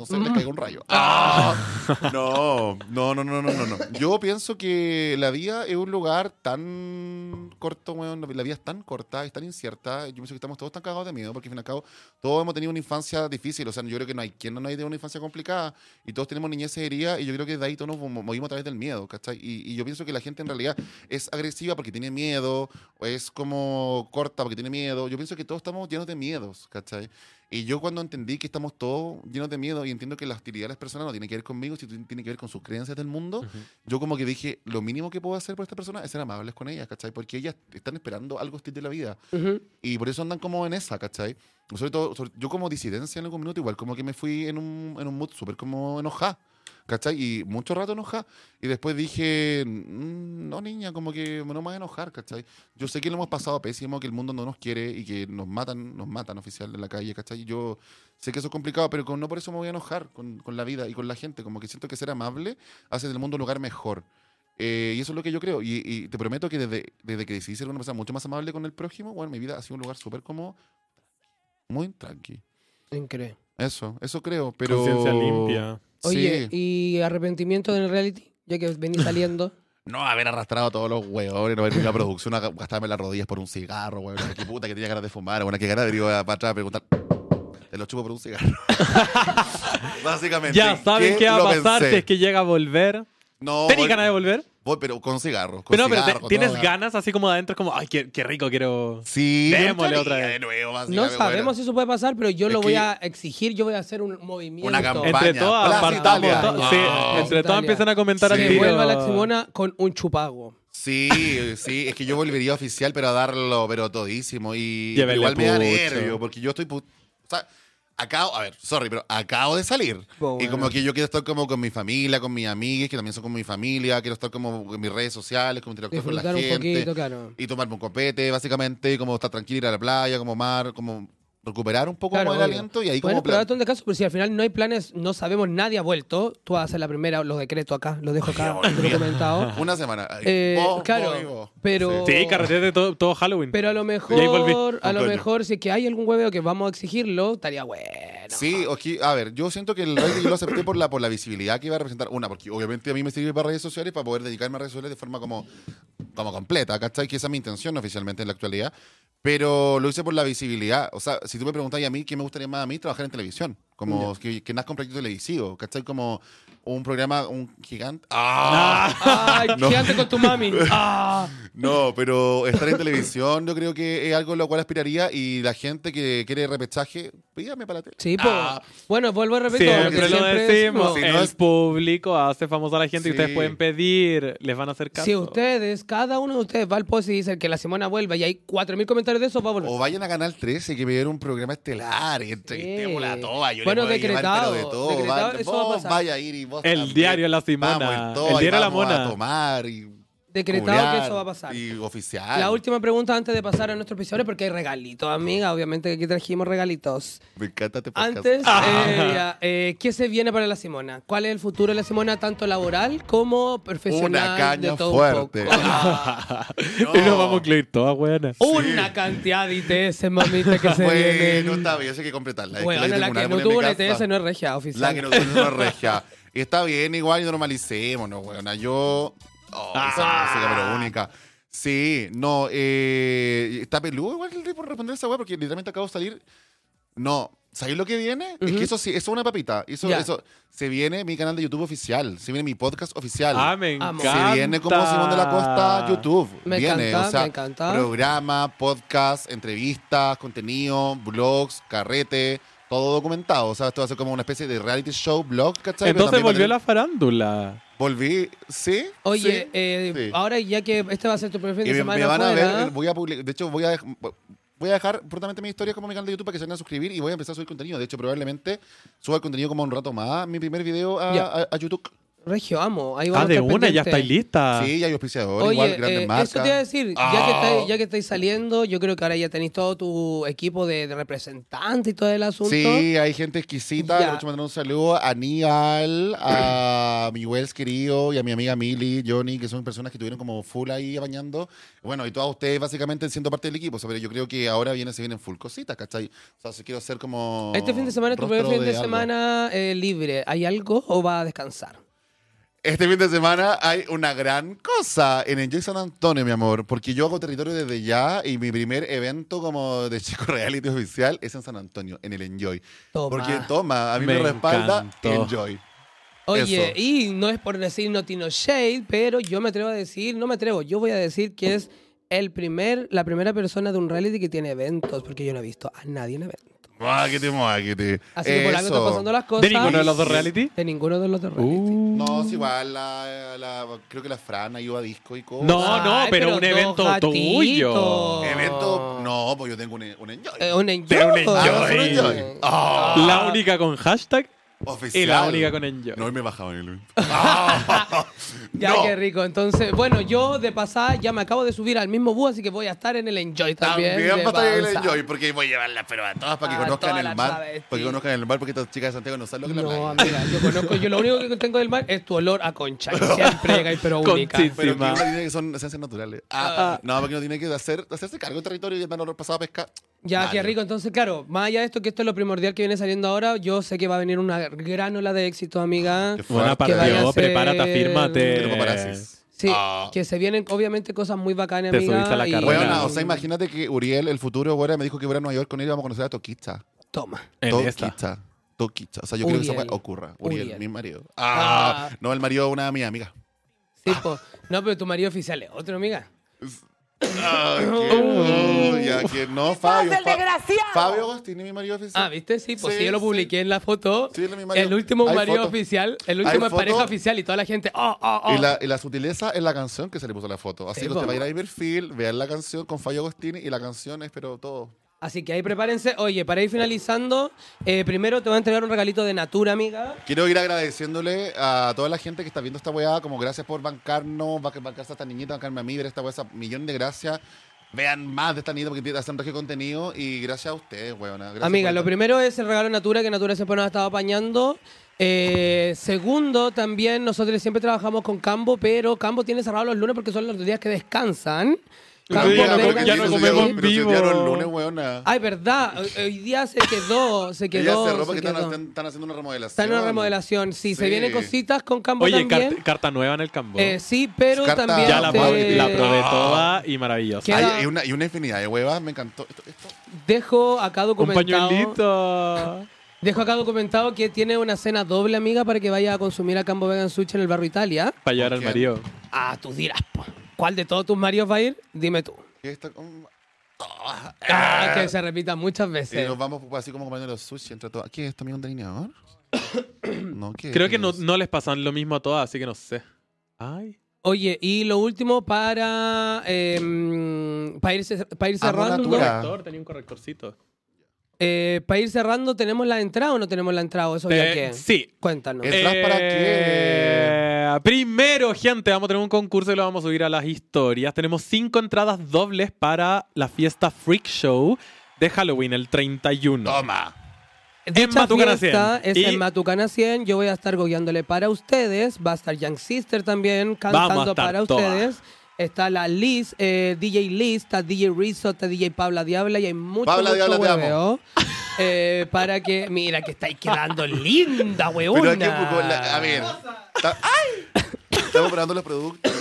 No sé, les caiga un rayo. ¡Ah! No, no, no, no, no, no, no. Yo pienso que la vida es un lugar tan corto, weón. La vida es tan corta, es tan incierta. Yo pienso que estamos todos tan cagados de miedo, porque al fin y al cabo todos hemos tenido una infancia difícil. O sea, yo creo que no hay quien no haya tenido una infancia complicada. Y todos tenemos niñez herida. Y yo creo que de ahí todos nos mo- movimos a través del miedo, ¿cachai? Y, y yo pienso que la gente en realidad es agresiva porque tiene miedo, o es como corta porque tiene miedo. Yo pienso que todos estamos llenos de miedos, ¿cachai? Y yo cuando entendí que estamos todos llenos de miedo y entiendo que la hostilidad de las personas no tiene que ver conmigo, sino tiene que ver con sus creencias del mundo, yo como que dije, lo mínimo que puedo hacer por esta persona es ser amables con ellas, ¿cachai? Porque ellas están esperando algo hostil de la vida. Ujú. Y por eso andan como en esa, ¿cachai? Sobre todo, sobre- yo como disidencia en algún minuto, igual como que me fui en un, en un mood súper como enojada. ¿Cachai? Y mucho rato enojada. Y después dije, "Mm, no, niña, como que no me voy a enojar, ¿cachai? Yo sé que lo hemos pasado pésimo, que el mundo no nos quiere y que nos matan, nos matan oficial en la calle, ¿cachai? Yo sé que eso es complicado, pero con- no por eso me voy a enojar con, con la vida y con la gente. Como que siento que ser amable hace del mundo un lugar mejor. Eh, y eso es lo que yo creo. Y, y te prometo que desde, desde que decidí ser una persona mucho más amable con el prójimo, bueno, mi vida ha sido un lugar súper como muy tranqui. Increíble. Eso, eso creo. Pero... Conciencia limpia. Oye, Sí. ¿y arrepentimiento del reality? Ya que venís saliendo. No haber arrastrado a todos los huevones, no haber venido a producción a gastarme las rodillas por un cigarro, weón. Qué puta que tenía ganas de fumar, bueno, qué ganas de ir para atrás a preguntar. Te lo chupo por un cigarro. Básicamente. Ya saben qué va a pasar pensé. si es que llega a volver. No, ¿Tenés voy- ganas de volver? Voy, pero con cigarro. Con Pero no, pero te- tienes ganas así como de adentro, como, ay, qué, qué rico, quiero. Sí, Démosle otra vez. de nuevo, No sabemos bueno. si eso puede pasar, pero yo Es lo voy a exigir, yo voy a hacer un movimiento. Una campaña. Entre todas, sí, entre todas empiezan a comentar Sí. al Que tiro. vuelva la Simona con un chupago. Sí, sí, es que yo volvería oficial, pero a darlo, pero todísimo. Y Llévele igual me da nervio, porque yo estoy. O sea, acabo, a ver, sorry, pero acabo de salir. Y como que yo quiero estar como con mi familia, con mis amigas, que también son como mi familia, quiero estar como en mis redes sociales, como interactuar con la gente. poquito, claro. Y tomarme un copete, básicamente, como estar tranquilo, ir a la playa, como mar, como recuperar un poco Claro, como el obvio. aliento y ahí Bueno, como pero plan- date un descanso, pero si al final no hay planes, no sabemos, nadie ha vuelto. Tú vas a hacer la primera, los decretos acá, los dejo acá documentado. Una semana. Eh, vos, claro, vos y vos. pero- Sí, carretete todo, todo Halloween. Pero a lo mejor, a lo mejor, si es que hay algún hueveo que vamos a exigirlo, estaría bueno. Sí, aquí, a ver, yo siento que el reality yo lo acepté por la, por la visibilidad que iba a representar. Una, porque obviamente a mí me sirve para redes sociales para poder dedicarme a redes sociales de forma como, como completa, ¿cachai? Que esa es mi intención oficialmente en la actualidad. Pero lo hice por la visibilidad. O sea, si tú me preguntas a mí, ¿qué me gustaría más a mí? Trabajar en televisión. Como que, que nazca un proyecto televisivo, ¿cachai? Como un programa, un gigante. ¡Ah! Ay, No. gigante con tu mami. Ah. No, pero estar en televisión yo creo que es algo a lo cual aspiraría y la gente que quiere repechaje, pídame para la tele. Sí, pues. Ah. Bueno, vuelvo a repetir. Siempre lo decimos. Si el no es- público hace famosa a la gente y Sí. ustedes pueden pedir, les van a hacer caso. Si ustedes, cada uno de ustedes va al post y dice que la semana vuelva y hay 4.000 comentarios de eso, va a volver. O vayan a Canal 13 que ver un programa estelar y entrevistemos a todas. Yo Bueno, a llevar, decretado, pero de todo. decretado, Va- eso va a vos pasar. vaya a ir y vos El también. diario La Simona, Vamos, todo, el diario La Mona. a tomar y Decretado que culiar eso va a pasar. Y oficial. La última pregunta antes de pasar a nuestros episodios, porque hay regalitos, amiga. Obviamente que aquí trajimos regalitos. Me encanta este podcast. Antes, eh, ya, eh, ¿qué se viene para la Simona? ¿Cuál es el futuro de la Simona, tanto laboral como profesional? Una caña de todo un fuerte. poco? Ah, No. Y nos vamos a incluir todas, buenas. una cantidad de ITS, mamita, que se Bueno, vienen. está bien, eso hay que completarla. Es que Bueno, la que una no en mi tuvo una. ITS no es regia oficial. La que no tuvo no es regia. Y está bien, igual y normalicémonos, weona. Yo. Oh, esa Ah. música, pero única. Sí, no, eh, está peludo igual el por responder esa weá, porque literalmente acabo de salir. No, ¿sabéis lo que viene? Es Ujú. que eso sí, eso es una papita. Eso, Ya. eso, se viene mi canal de YouTube oficial, se viene mi podcast oficial. Ah, me Amo. encanta. Se viene como Simón de la Costa YouTube. Me viene, encanta, o sea, me encanta. programa, podcast, entrevistas, contenido, blogs, carrete, todo documentado. O sea, esto va a ser como una especie de reality show, blog, ¿cachai? Entonces a volvió tener- la farándula. Volví, ¿sí? Oye, sí, eh, sí. ahora ya que este va a ser tu Y de me, semana me van a afuera, ver, voy a publicar, de hecho voy a, voy a dejar prontamente mi historia como mi canal de YouTube para que se vayan a suscribir y voy a empezar a subir contenido. De hecho, probablemente suba el contenido como un rato más, mi primer video a, Ya. a- a YouTube. Regio, amo. Ahí Ah, vamos a de una, ya estáis lista. Sí, ya hay auspiciador, Oye, igual, grandes eh, marcas. eso te iba a decir, ya, que Ah. estáis, ya que estáis saliendo, yo creo que ahora ya tenéis todo tu equipo de, de representantes y todo el asunto. Sí, hay gente exquisita. Aprovecho para mandar un saludo a Nial, a mi Wells querido y a mi amiga Milly, Johnny, que son personas que estuvieron como full ahí apañando. Bueno, y todos ustedes básicamente siendo parte del equipo. O sea, pero yo creo que ahora viene, se vienen full cositas, ¿cachai? O sea, si quiero ser como. Este fin de semana es tu primer fin de, algo. semana eh, libre. ¿Hay algo o va a descansar? Este fin de semana hay una gran cosa en Enjoy San Antonio, mi amor, porque yo hago territorio desde ya y mi primer evento como de chico reality oficial es en San Antonio, en el Enjoy. Toma. Porque toma, a mí me, Me respalda encantó. Enjoy. Oye, Eso. y no es por decir no tino shade, pero yo me atrevo a decir, no me atrevo, yo voy a decir que es el primer, la primera persona de un reality que tiene eventos, porque yo no he visto a nadie en eventos. Muáquete, muáquete. Así que por algo están pasando las cosas. ¿De ninguno de los dos reality? De ninguno de los dos reality. Uh. No, es igual, la, la- creo que la Fran iba a disco y cosas. No, no, Ay, pero, pero un evento gatitos. tuyo. Evento, no, pues yo tengo un, un Enjoy. Eh, un enjoy. De un enjoy. Ah, ¿es un Enjoy? Ah. La única con hashtag Oficial. Y la única con Enjoy. No, y me bajaba en el Ya, No. qué rico. Entonces, bueno, yo de pasada ya me acabo de subir al mismo bus, así que voy a estar en el Enjoy también. También va a estar en el. Enjoy, porque voy a llevarlas, pero a todas para que conozcan el mar. Para que conozcan el mar, porque estas chicas de Santiago no saben lo que es la No, playa. amiga, yo conozco, yo lo único que tengo del mar es tu olor a concha, que siempre llega, pero única. Pero uno tiene que son esencias naturales. Ah, no, porque uno tiene que hacer, hacerse cargo del territorio y andar pasado a pescar. Ya, Vale. qué rico. Entonces, claro, más allá de esto, que esto es lo primordial que viene saliendo ahora, yo sé que va a venir una gran ola de éxito, amiga. Qué Buena para Dios, ser- prepárate, afírmate. Sí, Ah. que se vienen obviamente cosas muy bacanas, Te amiga. subiste a la y- carrera. Bueno, o sea, imagínate que Uriel, el futuro, ahora me dijo que voy a Nueva York con él y vamos a conocer a Toquicha. Toma. En esta. Toquicha. O sea, yo quiero que Uriel. eso ocurra. Uriel, Uriel. mi marido. Ah, Ah. no, el marido de una de mis amigas. Sí, po. No, pero tu marido oficial es otro, amiga. Ah, que, oh, que no, Fabio. Fa- Fabio Agostini, mi marido oficial. Ah, ¿viste? Sí, pues Sí, sí, yo lo sí. publiqué en la foto. Sí, él es mi marido. el último Hay marido foto. oficial, el Hay último foto. pareja oficial y toda la gente, oh, oh, oh. Y la, y la sutileza es la canción que se le puso a la foto. Así Sí, que usted va a ir a mi perfil, vean la canción con Fabio Agostini y la canción es pero todo. Así que ahí prepárense. Oye, para ir finalizando, eh, primero te voy a entregar un regalito de Natura, amiga. Quiero ir agradeciéndole a toda la gente que está viendo esta weá, como gracias por bancarnos, va- bancarse a esta niñita, bancarme a mí, ver esta weá, esa millón de gracias. Vean más de esta niñita porque hacen regio contenido y gracias a ustedes, weona. Amiga, lo primero es el regalo de Natura, que Natura siempre nos ha estado apañando. Eh, segundo, también nosotros siempre trabajamos con Cambo, pero Cambo tiene cerrado los lunes porque son los días que descansan. Ya ya no comemos en vivo. el lunes, weona. Ay, verdad. Hoy, hoy día se quedó, se Ella quedó. se están, quedó. están- están haciendo una remodelación. Está en una remodelación. Sí, se Sí. vienen cositas con Cambo Oye, también. carta, carta nueva en el campo. Eh, sí, pero Carta- también. ya la, te- probé- la probé Ah. toda y maravillosa. Y, una, y una infinidad de huevas, me encantó. Esto, esto. Dejo acá Un documentado. pañuelito. Dejo acá documentado que tiene una cena doble, amiga, para que vaya a consumir a Cambo Vegan Sushi en el barrio Italia. Para llevar al ¿Con quién? marido. Ah, tú dirás, po. ¿Cuál de todos tus maridos va a ir? Dime tú. ¿Qué está con- Ah, que se repita muchas Y veces. nos vamos pues, así como comiendo los sushi entre todos. ¿Qué es esto, amigo, un delineador? no, ¿qué Creo ¿Qué que no, es? no les pasan lo mismo a todas, así que no sé. Ay. Oye, y lo último para, eh, para, ir, ce- para ir cerrando. Tenía un correctorcito. Eh, para ir cerrando, ¿tenemos la entrada o no tenemos la entrada? Eso ya Eh, sí. Cuéntanos. Eh, ¿Entras para Eh, Primero, gente, vamos a tener un concurso y lo vamos a subir a las historias. Tenemos cinco entradas dobles para la fiesta Freak Show de Halloween, el 31. Toma. Dicha Matucana fiesta 100. es Y- en Matucana 100. Yo voy a estar gogueándole para ustedes. Va a estar Young Sister también Vamos a cantando estar para todas. ustedes. Está la Liz, eh, DJ Liz, está DJ Rizzo, está DJ Paula Diabla y hay mucho, Paula mucho Diabla, te amo. hueveo. Eh, para que, mira que estáis quedando linda, weona. Pero aquí, pues, la- a ver. ta- ¡Ay! Estamos probando los productos.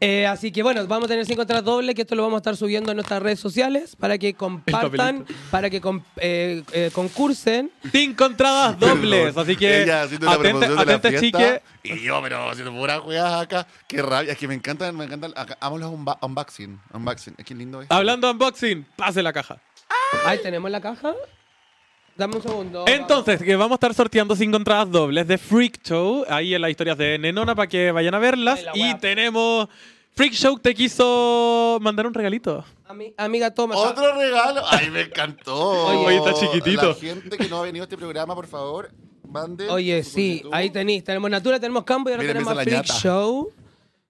Eh, así que bueno, vamos a tener cinco entradas dobles, que esto lo vamos a estar subiendo en nuestras redes sociales para que compartan, para que com- eh, eh, concursen. Cinco entradas dobles, así que Ella haciendo la atente, promoción de la fiesta, chique. Y yo, pero haciendo pura juegas acá. Qué rabia. Es que me encantan, me encantan. acá, Amo los unba- unboxing. Unboxing. Es que lindo es. Hablando de unboxing, pase la caja. Ahí tenemos la caja. Dame un segundo. Entonces, que vamos a estar sorteando cinco entradas dobles de Freak Show. Ahí en las historias de Nenona para que vayan a verlas. Ay, Y tenemos. Freak Show te quiso mandar un regalito. Ami- amiga, toma. Otro regalo. Ay, me encantó. Oye, está chiquitito. La gente que no ha venido a este programa, por favor, manden. Oye, sí, ahí tenéis. Tenemos Natura, tenemos Campo y ahora Mira, tenemos Freak ñata. Show.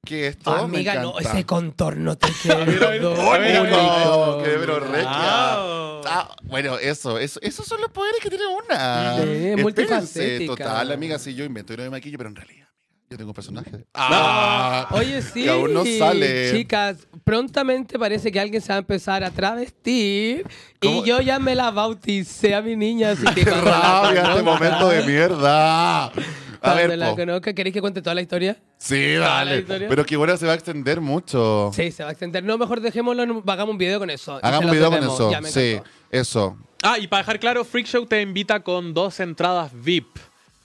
¿Qué es esto? Ah, Me amiga, no, ese contorno te quedó. ¡Único! ¡Qué pero regia! Wow. Ah, bueno, eso, eso, esos son los poderes que tiene una. Sí, Espérense. Total, amiga, sí, yo invento y no me maquillo, pero en realidad, amiga, yo tengo un personaje. Ah, Oye, sí. Que aún no sale. Chicas, prontamente parece que alguien se va a empezar a travestir. ¿Cómo? Y yo ya me la bauticé a mi niña, así que ¡Qué rabia este momento de mierda! A ver, la po. conozca, ¿queréis que cuente toda la historia? Sí, historia? Pero que bueno, se va a extender mucho. Sí, se va a extender. No, mejor dejémoslo, en- hagamos un video con eso. Hagamos un video con eso. Ya Sí, eso. Ah, y para dejar claro, Freak Show te invita con dos entradas VIP.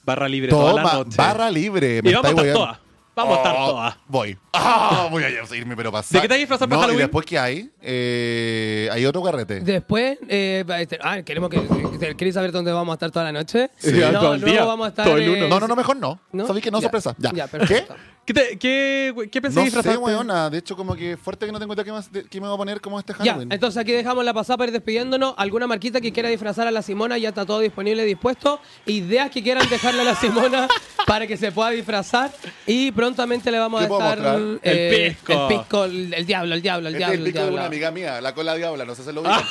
Barra libre toda la Toma, noche. barra libre. me y vamos a estar todas. Vamos a estar Oh, todas. Voy. Ah, voy a irme, pero pasar. ¿De qué te vas a disfrazar para no, Halloween? ¿Y después qué hay? Eh, hay otro carrete. Después, eh, este- ah, queremos que, que- ¿queréis saber dónde vamos a estar toda la noche? Sí, no, todo el luego día, vamos a estar. todo el eh, uno. No, no, no, mejor no. ¿No? ¿Sabéis que no? Ya. Sorpresa. Ya. Ya, perfecto. ¿Qué? ¿Qué, te- qué, qué pensé No sé, disfrazarte? weona. De hecho, como que fuerte que no tengo idea qué, más, de- qué me voy a poner como este Ya, Halloween. entonces aquí dejamos la pasada para ir despidiéndonos. ¿Alguna marquita que quiera disfrazar a la Simona? Ya está todo disponible y dispuesto. Ideas que quieran dejarle a la Simona para que se pueda disfrazar. Y prontamente le vamos a ¿Qué puedo estar mostrar? El pisco. El pisco, el, el diablo, el diablo, el Este es diablo, el el pico de una amiga mía, la cola diabla, no sé si lo ubican.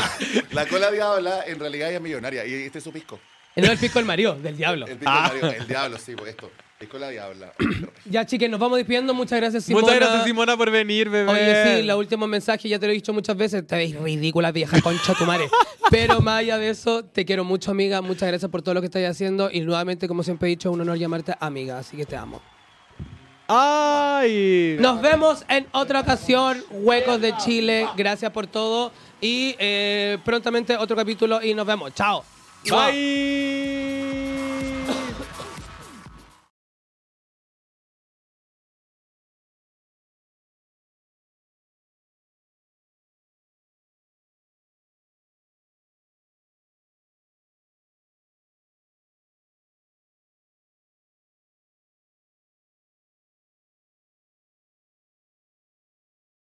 la cola diabla en realidad ella es millonaria y este es su pisco. No el pisco del marido, del diablo. El pisco Ah. del marido, el diablo, sí, pues esto. Pisco la diabla. Ya, chiques, nos vamos despidiendo. Muchas gracias, Simona. Muchas gracias, Simona, por venir, bebé. Oye, sí, los últimos mensajes ya te lo he dicho muchas veces. Te veis ridícula, vieja concha tu madre. Pero más allá de eso, te quiero mucho, amiga. Muchas gracias por todo lo que estás haciendo. Y nuevamente, como siempre he dicho, es un honor llamarte amiga. Así que te amo. ¡Ay! Nos vemos en otra ocasión, Huecos de Chile. Gracias por todo. Y eh, prontamente otro capítulo y nos vemos. Chao. Bye.